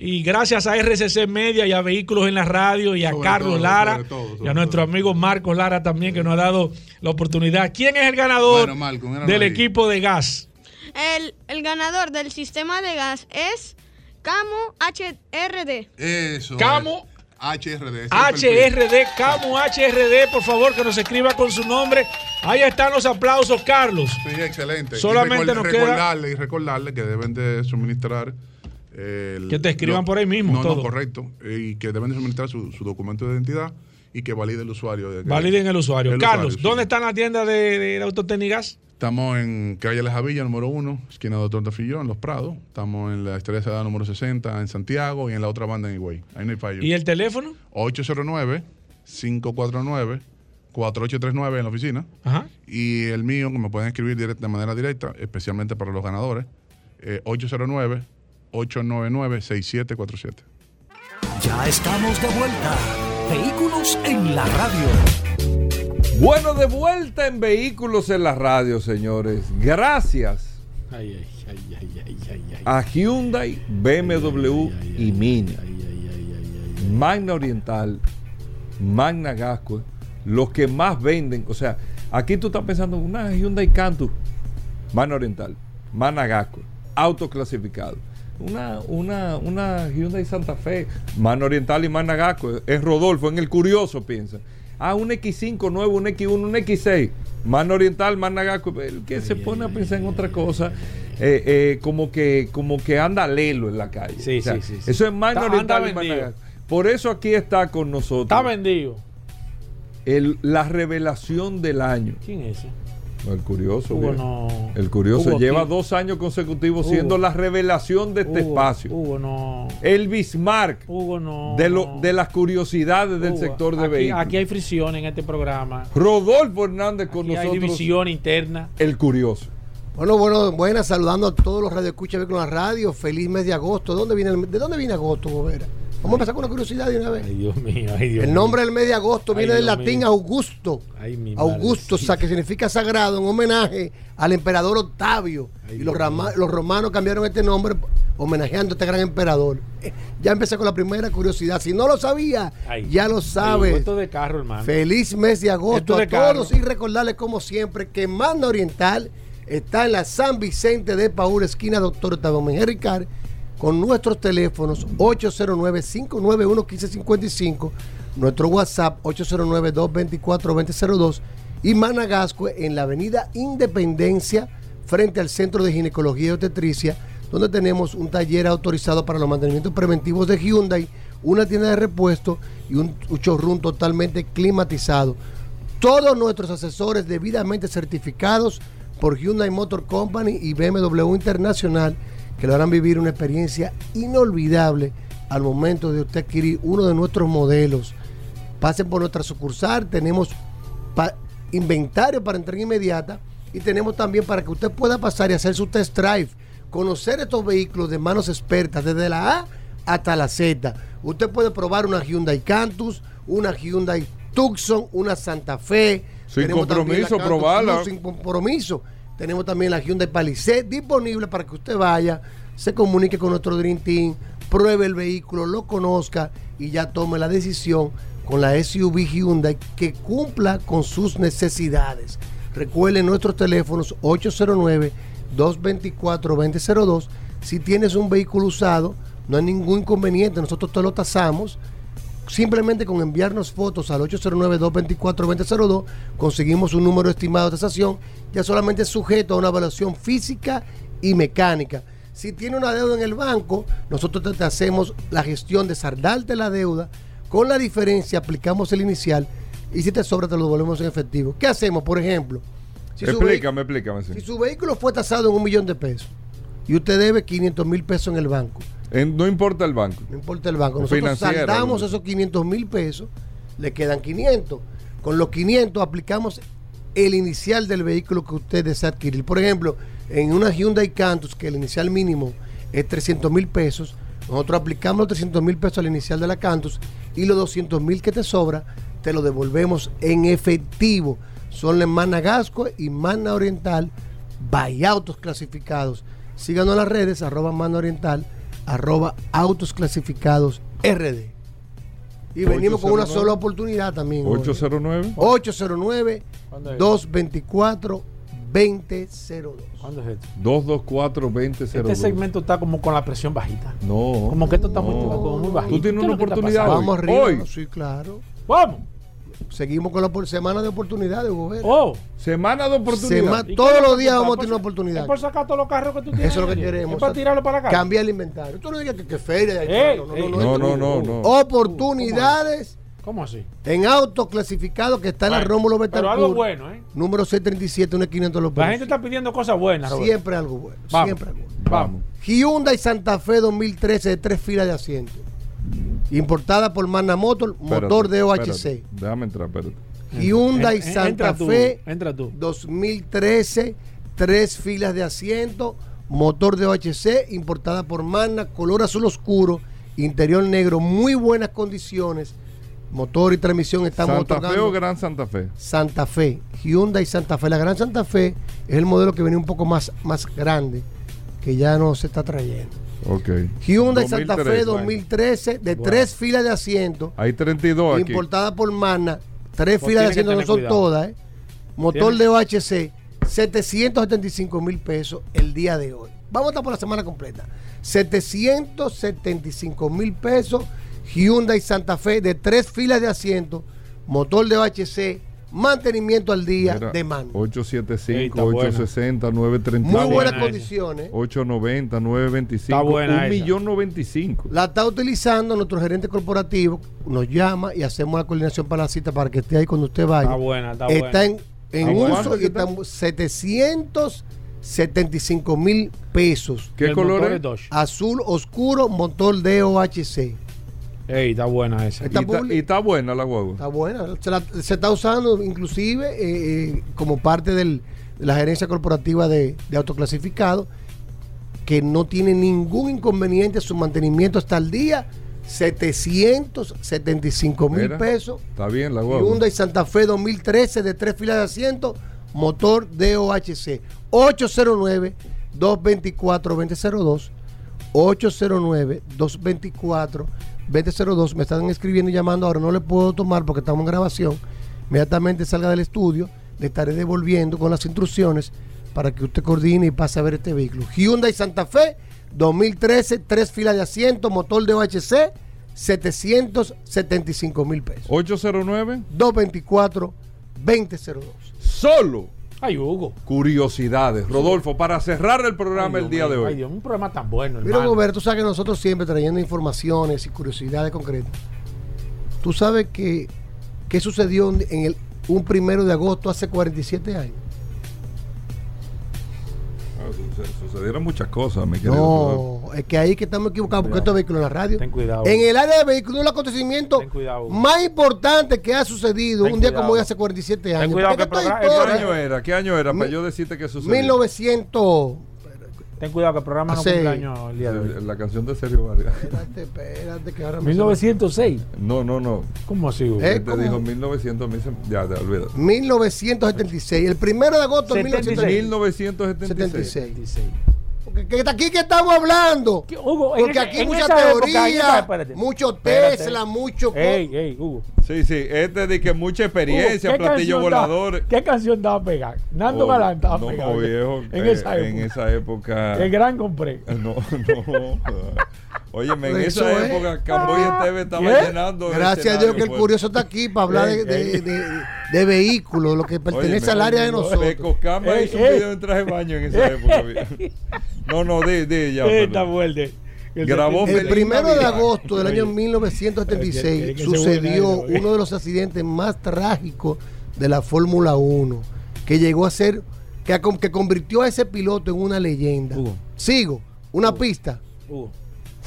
Y gracias a RCC Media y a Vehículos en la Radio y a Sobre Carlos todo, Lara sobre todo, sobre y a nuestro amigo Marcos Lara también que nos ha dado la oportunidad. ¿Quién es el ganador Bueno, Malcolm, éralo del ahí. equipo de gas? El, el ganador del sistema de gas es Camo HRD. Eso. Camo. es. HRD. HRD, Camo HRD, por favor, que nos escriba con su nombre. Ahí están los aplausos, Carlos. Sí, excelente. Solamente y nos queda- recordarle y recordarle que deben de suministrar el- Que te escriban por ahí mismo, No, todo. no, correcto. Y que deben de suministrar su, su documento de identidad y que valide el usuario. Validen el usuario. el Carlos, usuario, sí. ¿dónde está la tienda de, de Autotécnicas? Estamos en calle La Javilla, número 1, esquina Doctor Tafillón, en Los Prados. Estamos en la Estrella Sada número 60, en Santiago, y en la otra banda en Higüey. Ahí no hay fallo. ¿Y el teléfono? 809-549-4839 en la oficina. Ajá. Y el mío, que me pueden escribir direct- de manera directa, especialmente para los ganadores, eh, 809-899-6747. Ya estamos de vuelta. Vehículos en la radio. Bueno, de vuelta en Vehículos en la Radio, señores. Gracias Ay, ay, ay, a Hyundai, BMW y Mini. Magna Oriental, Magna Gasco, los que más venden. O sea, aquí tú estás pensando en una Hyundai Cantus, Magna Oriental, Magna Gasco, autoclasificado. Una, una, una Hyundai Santa Fe, Magna Oriental y Magna Gasco. Es Rodolfo, en el curioso piensa. Ah, un X5 nuevo, un X1, un X6. Magna Oriental, Magna Gasco. El que se pone a pensar en otra cosa, eh, eh, como, que, como que anda lelo en la calle. Sí, O sea, sí, sí. Eso es Está- Oriental y. Por eso aquí está con nosotros Está vendido. el- la revelación del año. ¿Quién es ese? El curioso. Hugo no. El curioso Hugo lleva aquí. dos años consecutivos Hugo. siendo la revelación de este Hugo, espacio. Hugo no. El Bismarck Hugo no. de, lo, de las curiosidades del Hugo, sector de aquí, vehículos. Aquí hay fricción en este programa. Rodolfo Hernández con Aquí hay nosotros. división interna. El curioso. Bueno, bueno, buenas, saludando a todos los radioescuchas de la radio. Feliz mes de agosto. ¿De dónde viene, el- ¿de dónde viene agosto, Bobera? Vamos a empezar con una curiosidad de una vez. Ay, Dios mío, ay, Dios El mío. nombre del mes de agosto Ay, viene del latín mío. Augusto. Ay, mi madre, Augusto, o sea, que significa sagrado, en homenaje al emperador Octavio. y los, rama- los romanos cambiaron este nombre homenajeando a este gran emperador. Eh, Ya empecé con la primera curiosidad. Si no lo sabía, ya lo sabes. De carro, hermano. Feliz mes de agosto a carro. todos y recordarles como siempre que Manda Oriental está en la San Vicente de Paúl, esquina Doctor Mejía Ricard, con nuestros teléfonos 809-591-1555, nuestro WhatsApp 809-224-2002 y Managascue en la avenida Independencia frente al Centro de Ginecología y Obstetricia, donde tenemos un taller autorizado para los mantenimientos preventivos de Hyundai, una tienda de repuesto y un un showroom totalmente climatizado. Todos nuestros asesores debidamente certificados por Hyundai Motor Company y BMW Internacional, que lo harán vivir una experiencia inolvidable al momento de usted adquirir uno de nuestros modelos. Pasen por nuestra sucursal, tenemos pa- inventario para entrega inmediata y tenemos también para que usted pueda pasar y hacer su test drive, conocer estos vehículos de manos expertas desde la A hasta la Z. Usted puede probar una Hyundai Cantus, una Hyundai Tucson, una Santa Fe. Sin Tenemos compromiso, Cantus probarla. Sin compromiso. Tenemos también la Hyundai Palisade disponible para que usted vaya, se comunique con nuestro Dream Team, pruebe el vehículo, lo conozca y ya tome la decisión con la SUV Hyundai que cumpla con sus necesidades. Recuerden nuestros teléfonos 809-224-2002. Si tienes un vehículo usado, no hay ningún inconveniente, nosotros te lo tasamos. Simplemente con enviarnos fotos al 809-224-2002 conseguimos un número estimado de tasación, ya solamente sujeto a una evaluación física y mecánica. Si tiene una deuda en el banco, nosotros te, hacemos la gestión de saldarte la deuda. Con la diferencia aplicamos el inicial y si te sobra te lo devolvemos en efectivo. ¿Qué hacemos, por ejemplo? Si su explícame, explícame. sí. si su vehículo fue tasado en un millón de pesos y usted debe 500 mil pesos en el banco, En- no importa el banco. no importa el banco, nosotros financiera, esos 500 mil pesos, le quedan 500. Con los 500 aplicamos el inicial del vehículo que usted desea adquirir. Por ejemplo, en una Hyundai Cantus, que el inicial mínimo es 300 mil pesos, nosotros aplicamos los 300 mil pesos al inicial de la Cantus y los 200 mil que te sobra, te lo devolvemos en efectivo. Son en Mana Gasco y Mana Oriental, by autos clasificados. Síganos en las redes, arroba Mana Oriental, arroba autos clasificados RD. Y venimos con una 809. sola oportunidad también. hoy. 809. 809 ¿Cuándo es? 224 2002. ¿Cuándo es esto? 224 2002 Este segmento está como con la presión bajita. No. Como que esto está muy, como muy bajito. Tú tienes ¿Qué es una oportunidad pasando? hoy. Vamos arriba. Hoy. Sí, claro. Vamos. Seguimos con la por- semana de oportunidades, Hugo Vera. Oh. Semana de oportunidad. Sema- ¿Y qué todos los días vamos a ¿Es tener una por- oportunidad. Es por sacar todos los carros que tú tienes. Eso es lo que queremos. Es para tirarlo para calle. Cambiar el inventario. Tú no digas que, que feria. Ey, no, no, No, no, no, no, no. Oportunidades ¿Cómo así? en auto clasificado que está en la Rómulo Pero Betancourt. algo bueno, ¿eh? Número 637, una esquina de los La gente está pidiendo cosas buenas, Roberto. Siempre algo bueno. Vamos. Siempre algo bueno. Vamos. Hyundai Santa Fe 2013 de tres filas de asiento. Importada por Magna Motor, motor Espérate, de OHC. espérate. Déjame entrar, espérate. Hyundai Santa entra tú, Fe Entra tú. 2013, tres filas de asiento, motor de OHC, importada por Magna, color azul oscuro, interior negro, muy buenas condiciones. Motor y transmisión estamos ¿Santa Fe o Gran Santa Fe? Santa Fe, Hyundai Santa Fe. La Gran Santa Fe es el modelo que venía un poco más, más grande, que ya no se está trayendo. Hyundai Santa 2013, Fe bueno. 2013, de Bueno. tres filas de asiento, Hay 32 aquí. importada por Mana, tres Pues filas de asiento, no son cuidado. todas, ¿eh? Motor Tiene- de OHC, 775 mil pesos el día de hoy. Vamos a estar por la semana completa. 775 mil pesos, Hyundai Santa Fe de tres filas de asiento, motor de OHC, mantenimiento al día Mira, de Mana. 875, Ey, está buena. 860, 935. Muy buenas buena condiciones. 890, 925. Está buena un esa. millón 95. La está utilizando nuestro gerente corporativo, nos llama y hacemos la coordinación para la cita para que esté ahí cuando usted vaya. Está buena, está está buena. en, en ¿A uso y está está? en 775 mil pesos. ¿Qué color es? Azul oscuro, motor DOHC. Ey, está buena esa. Y Está está, publi- y está buena la guagua. Está buena. Se, la- se está usando inclusive eh, eh, como parte del- de la gerencia corporativa de, de autoclasificado, que no tiene ningún inconveniente, su mantenimiento está al día, 775 mil pesos. Está bien la guagua. Hyundai Santa Fe 2013 de tres filas de asiento, motor DOHC. 809 224 2002 809 224 2002 me están escribiendo y llamando ahora no le puedo tomar porque estamos en grabación. Inmediatamente salga del estudio le estaré devolviendo con las instrucciones para que usted coordine y pase a ver este vehículo. Hyundai Santa Fe 2013 tres filas de asiento motor de OHC 775 mil pesos. 809 224 2002 solo Ay, Hugo. curiosidades. Rodolfo, para cerrar el programa Ay, el día mío, de Ay, hoy. Dios, un programa tan bueno, Mira. Roberto, tú sabes que nosotros siempre trayendo informaciones y curiosidades concretas. Tú sabes que qué sucedió en el un primero de agosto hace 47 años. Suce- Sucedieron muchas cosas, mi querido. No, es que ahí que estamos equivocados porque estos vehículos en la radio. Ten cuidado. En el área de vehículos, el acontecimiento Ten cuidado. más importante que ha sucedido Ten un día cuidado. como hoy hace 47 años. cuidado que programa- el ¿Qué año era? ¿Qué año era? Para yo decirte que sucedió. 1900. Ten cuidado que el programa no Hace- cumple años el día de hoy. La canción de Sergio Vargas. Espérate, espérate, que ahora me 1906. No, no, no. ¿Cómo así, Hugo? Eh, Él te ¿cómo? dijo 1900, mil se- ya, te olvidas. 1976. El primero de agosto de 76. 1976. 1976. 76. Que, aquí que estamos hablando. Hugo, Porque ese- aquí mucha época, teoría, espérate. mucho Espérate. Tesla, mucho... Ey, ey, Hugo. Sí, sí, este de que mucha experiencia, Hugo, ¿qué platillos canción da-. ¿Qué canción daba a pegar? Nando Oh, Galán estaba no, pegado. viejo, en eh, esa época. En esa época. El gran compré. No, no. Óyeme, en Eso esa es. época Camboya TV estaba ¿Qué? llenando. el Gracias a Dios que el escenario, curioso está aquí para hablar de, Ey, de- ey. de- de vehículos, lo que pertenece al área de nosotros. Pecocama Ey, hizo un video en traje de baño en esa época. No, no, di, di ya. Está fuerte. Grabó El primero de agosto del año Tiene 1976 que ser sucedió ¿eh? uno de los accidentes más trágicos de la Fórmula 1, que llegó a ser, que, que convirtió a ese piloto en una leyenda. Sigo, una pista, Hugo.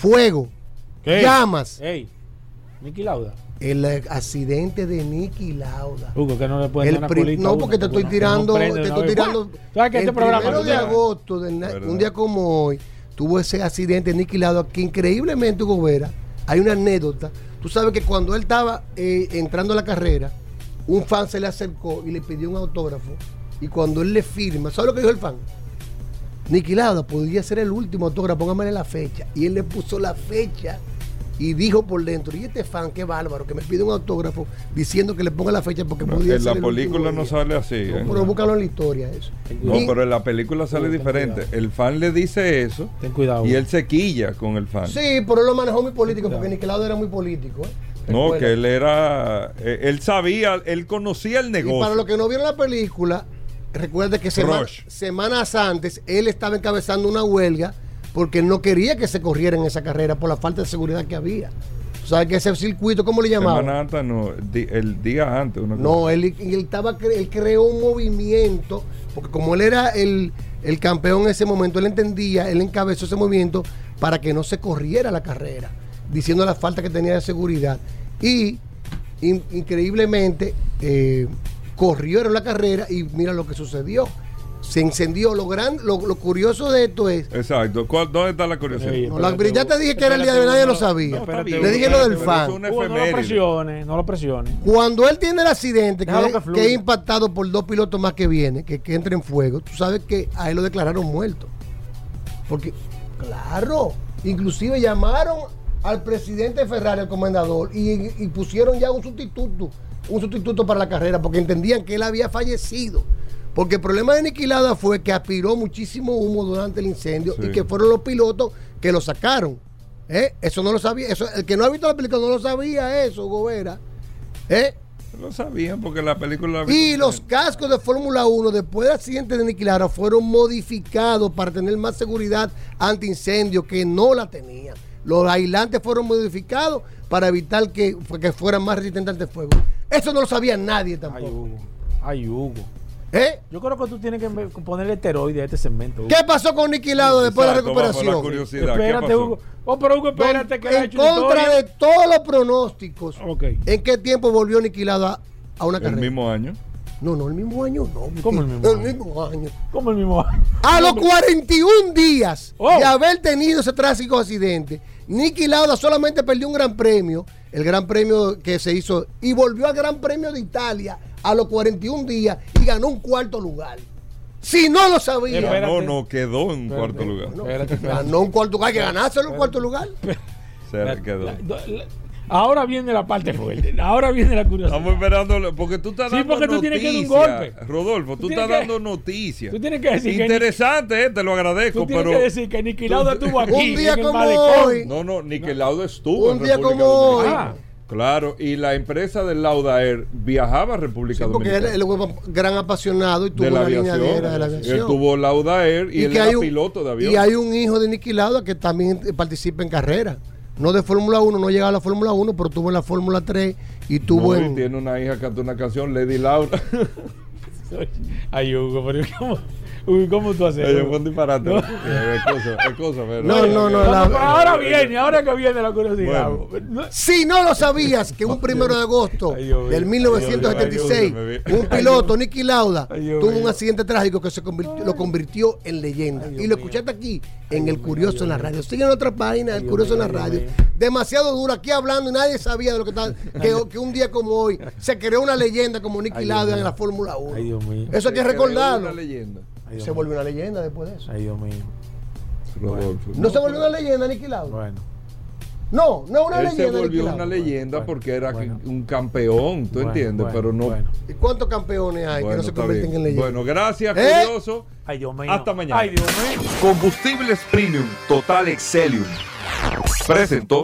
Fuego, ¿Qué? llamas. Ey, Niki Lauda. El eh, accidente de Nicky Lauda. Hugo, que no le puede El dar una no, porque te estoy tirando, te de estoy tirando. ¿Sabes el este programa primero tú de agosto, de un día como hoy, tuvo ese accidente Nicky Lauda que increíblemente, Hugo Vera, hay una anécdota. Tú sabes que cuando él estaba eh, entrando a la carrera, un fan se le acercó y le pidió un autógrafo. Y cuando él le firma, ¿sabes lo que dijo el fan? Nicky Lauda podría ser el último autógrafo, póngamele la fecha. Y él le puso la fecha y dijo por dentro, y este fan, qué bárbaro, que me pide un autógrafo diciendo que le ponga la fecha porque podría En ser la el película no día". sale así. ¿eh? Pero búscalo en la historia eso. No, Y- pero en la película sale diferente. El fan le dice eso Ten cuidado. y él se quilla con el fan. Sí, pero él lo manejó muy político porque Nicky Lauda era muy político. ¿eh? No, que él era. eh, Él sabía, él conocía el Y negocio. para los que no vieron la película, recuerda que sema- semanas antes él estaba encabezando una huelga porque él no quería que se corriera en esa carrera por la falta de seguridad que había. O sea, que ese circuito, ¿cómo le llamaban? Semana antes, no, el día antes. una No, cosa. él, él estaba, él creó un movimiento, porque como él era el, el campeón en ese momento, él entendía, él encabezó ese movimiento para que no se corriera la carrera, diciendo la falta que tenía de seguridad. Y in- increíblemente eh, corrieron la carrera y mira lo que sucedió. Se encendió. Lo, gran, lo, lo curioso de esto es Exacto. ¿Cuál- ¿Dónde está la curiosidad? no, la- ya te dije que era el día de nadie lo sabía. espérate, Le dije lo del fan. Hugo, no lo presiones, no lo presiones. Cuando él tiene el accidente, que, es- que fluya. que es impactado por dos pilotos más que vienen, que, que entra en fuego, tú sabes que a él lo declararon muerto. Porque, claro, inclusive llamaron al presidente Ferrari, al comendador, y, y pusieron ya un sustituto, un sustituto para la carrera, porque entendían que él había fallecido. Porque el problema de Niki Lauda fue que aspiró muchísimo humo durante el incendio Sí. y que fueron los pilotos que lo sacaron. ¿Eh? Eso no lo sabía. Eso, el que no ha visto la película no lo sabía eso, Gobera. ¿Eh? Lo sabían porque la película la Y los cascos de Fórmula 1 después del accidente de Niki Lauda fueron modificados para tener más seguridad antiincendio que no la tenían. Los aislantes fueron modificados para evitar que, que fueran más resistentes ante fuego. Eso no lo sabía nadie Ay, tampoco. Hugo. Ay, Hugo. ¿Eh? Yo creo que tú tienes que ponerle esteroide a este segmento. Hugo. ¿Qué pasó con Lauda después de la Exacto, la recuperación? curiosidad. ¿Qué Espérate, pasó? Hugo. Oh, pero Hugo, espérate que le ha en contra de todos los pronósticos. ¿en qué tiempo volvió Lauda a una El carrera? mismo año. No, no, el mismo año no. ¿Cómo el mismo El año? mismo año. Como el mismo. A los 41 días Oh. de haber tenido ese trágico accidente, Nicky Lauda solamente perdió un gran premio, el gran premio que se hizo, y volvió al Gran Premio de Italia a los 41 días y ganó un cuarto lugar. Si no lo sabía, Espérate. No, no, quedó en Espérate. cuarto lugar. no, Espérate, espérate. ganó un cuarto lugar, hay que ganárselo en cuarto lugar. Se quedó. La- la- ahora viene la parte fuerte. Ahora viene la curiosidad. Estamos esperando, porque tú estás Sí, dando porque tú tienes que dar un golpe. Rodolfo, tú, Tú estás que- dando noticias. Tú tienes que decir que Interesante, eh, te lo agradezco, Tú tienes pero. que decir que Niki Lauda estuvo aquí. Un día en el como hoy. No, no, ni que Lauda estuvo Un en día República como hoy. Dominicana. Claro, y la empresa del Lauda Air viajaba a República Sí, porque él, Dominicana. él fue un gran apasionado y tuvo de la aviación. de la aviación. Él tuvo Lauda Air y, él era un- piloto de avión. Y hay un hijo de Nicky Lauda que también participa en carrera. No de Fórmula 1, no llegaba a la Fórmula 1, pero tuvo en la Fórmula 3 y tuvo No, y en... tiene una hija que canta una canción, Lady Laura. Ay, Hugo, pero ¿cómo, Hugo, ¿cómo tú haces? Hugo? fue un disparate. No. Es cosa, es cosa, pero- No, no, no, la- ahora viene, ahora que viene la curiosidad. Bueno. Si no lo sabías, que un primero de agosto Ay, del 1976, Ay, Dios mío. un piloto, Nicky Lauda, tuvo un accidente trágico que se convirtió- lo convirtió en leyenda. y lo escuchaste aquí, en El Curioso en la radio. Sigue en otra página, El Curioso en la radio. Demasiado duro, aquí hablando y nadie sabía de lo que está. Que, que un día como hoy se creó una leyenda como Nicky Lauda en la Fórmula 1. Ay, Dios mío. Eso hay que recordarlo. Una leyenda. Ay, Se volvió una leyenda después de eso. Ay, Dios mío. ¿No se volvió una leyenda aniquilado? Bueno. No, no es una Él se leyenda volvió aniquilado. una leyenda porque era un campeón, ¿tú Bueno, entiendes? bueno, Pero no. ¿Y cuántos campeones hay que Bueno, no se convierten bien. en leyenda? Bueno, gracias, ¿Eh? curioso. Ay, Dios mío. Hasta mañana. Ay, Dios mío. Combustibles Premium Total Excelium presentó.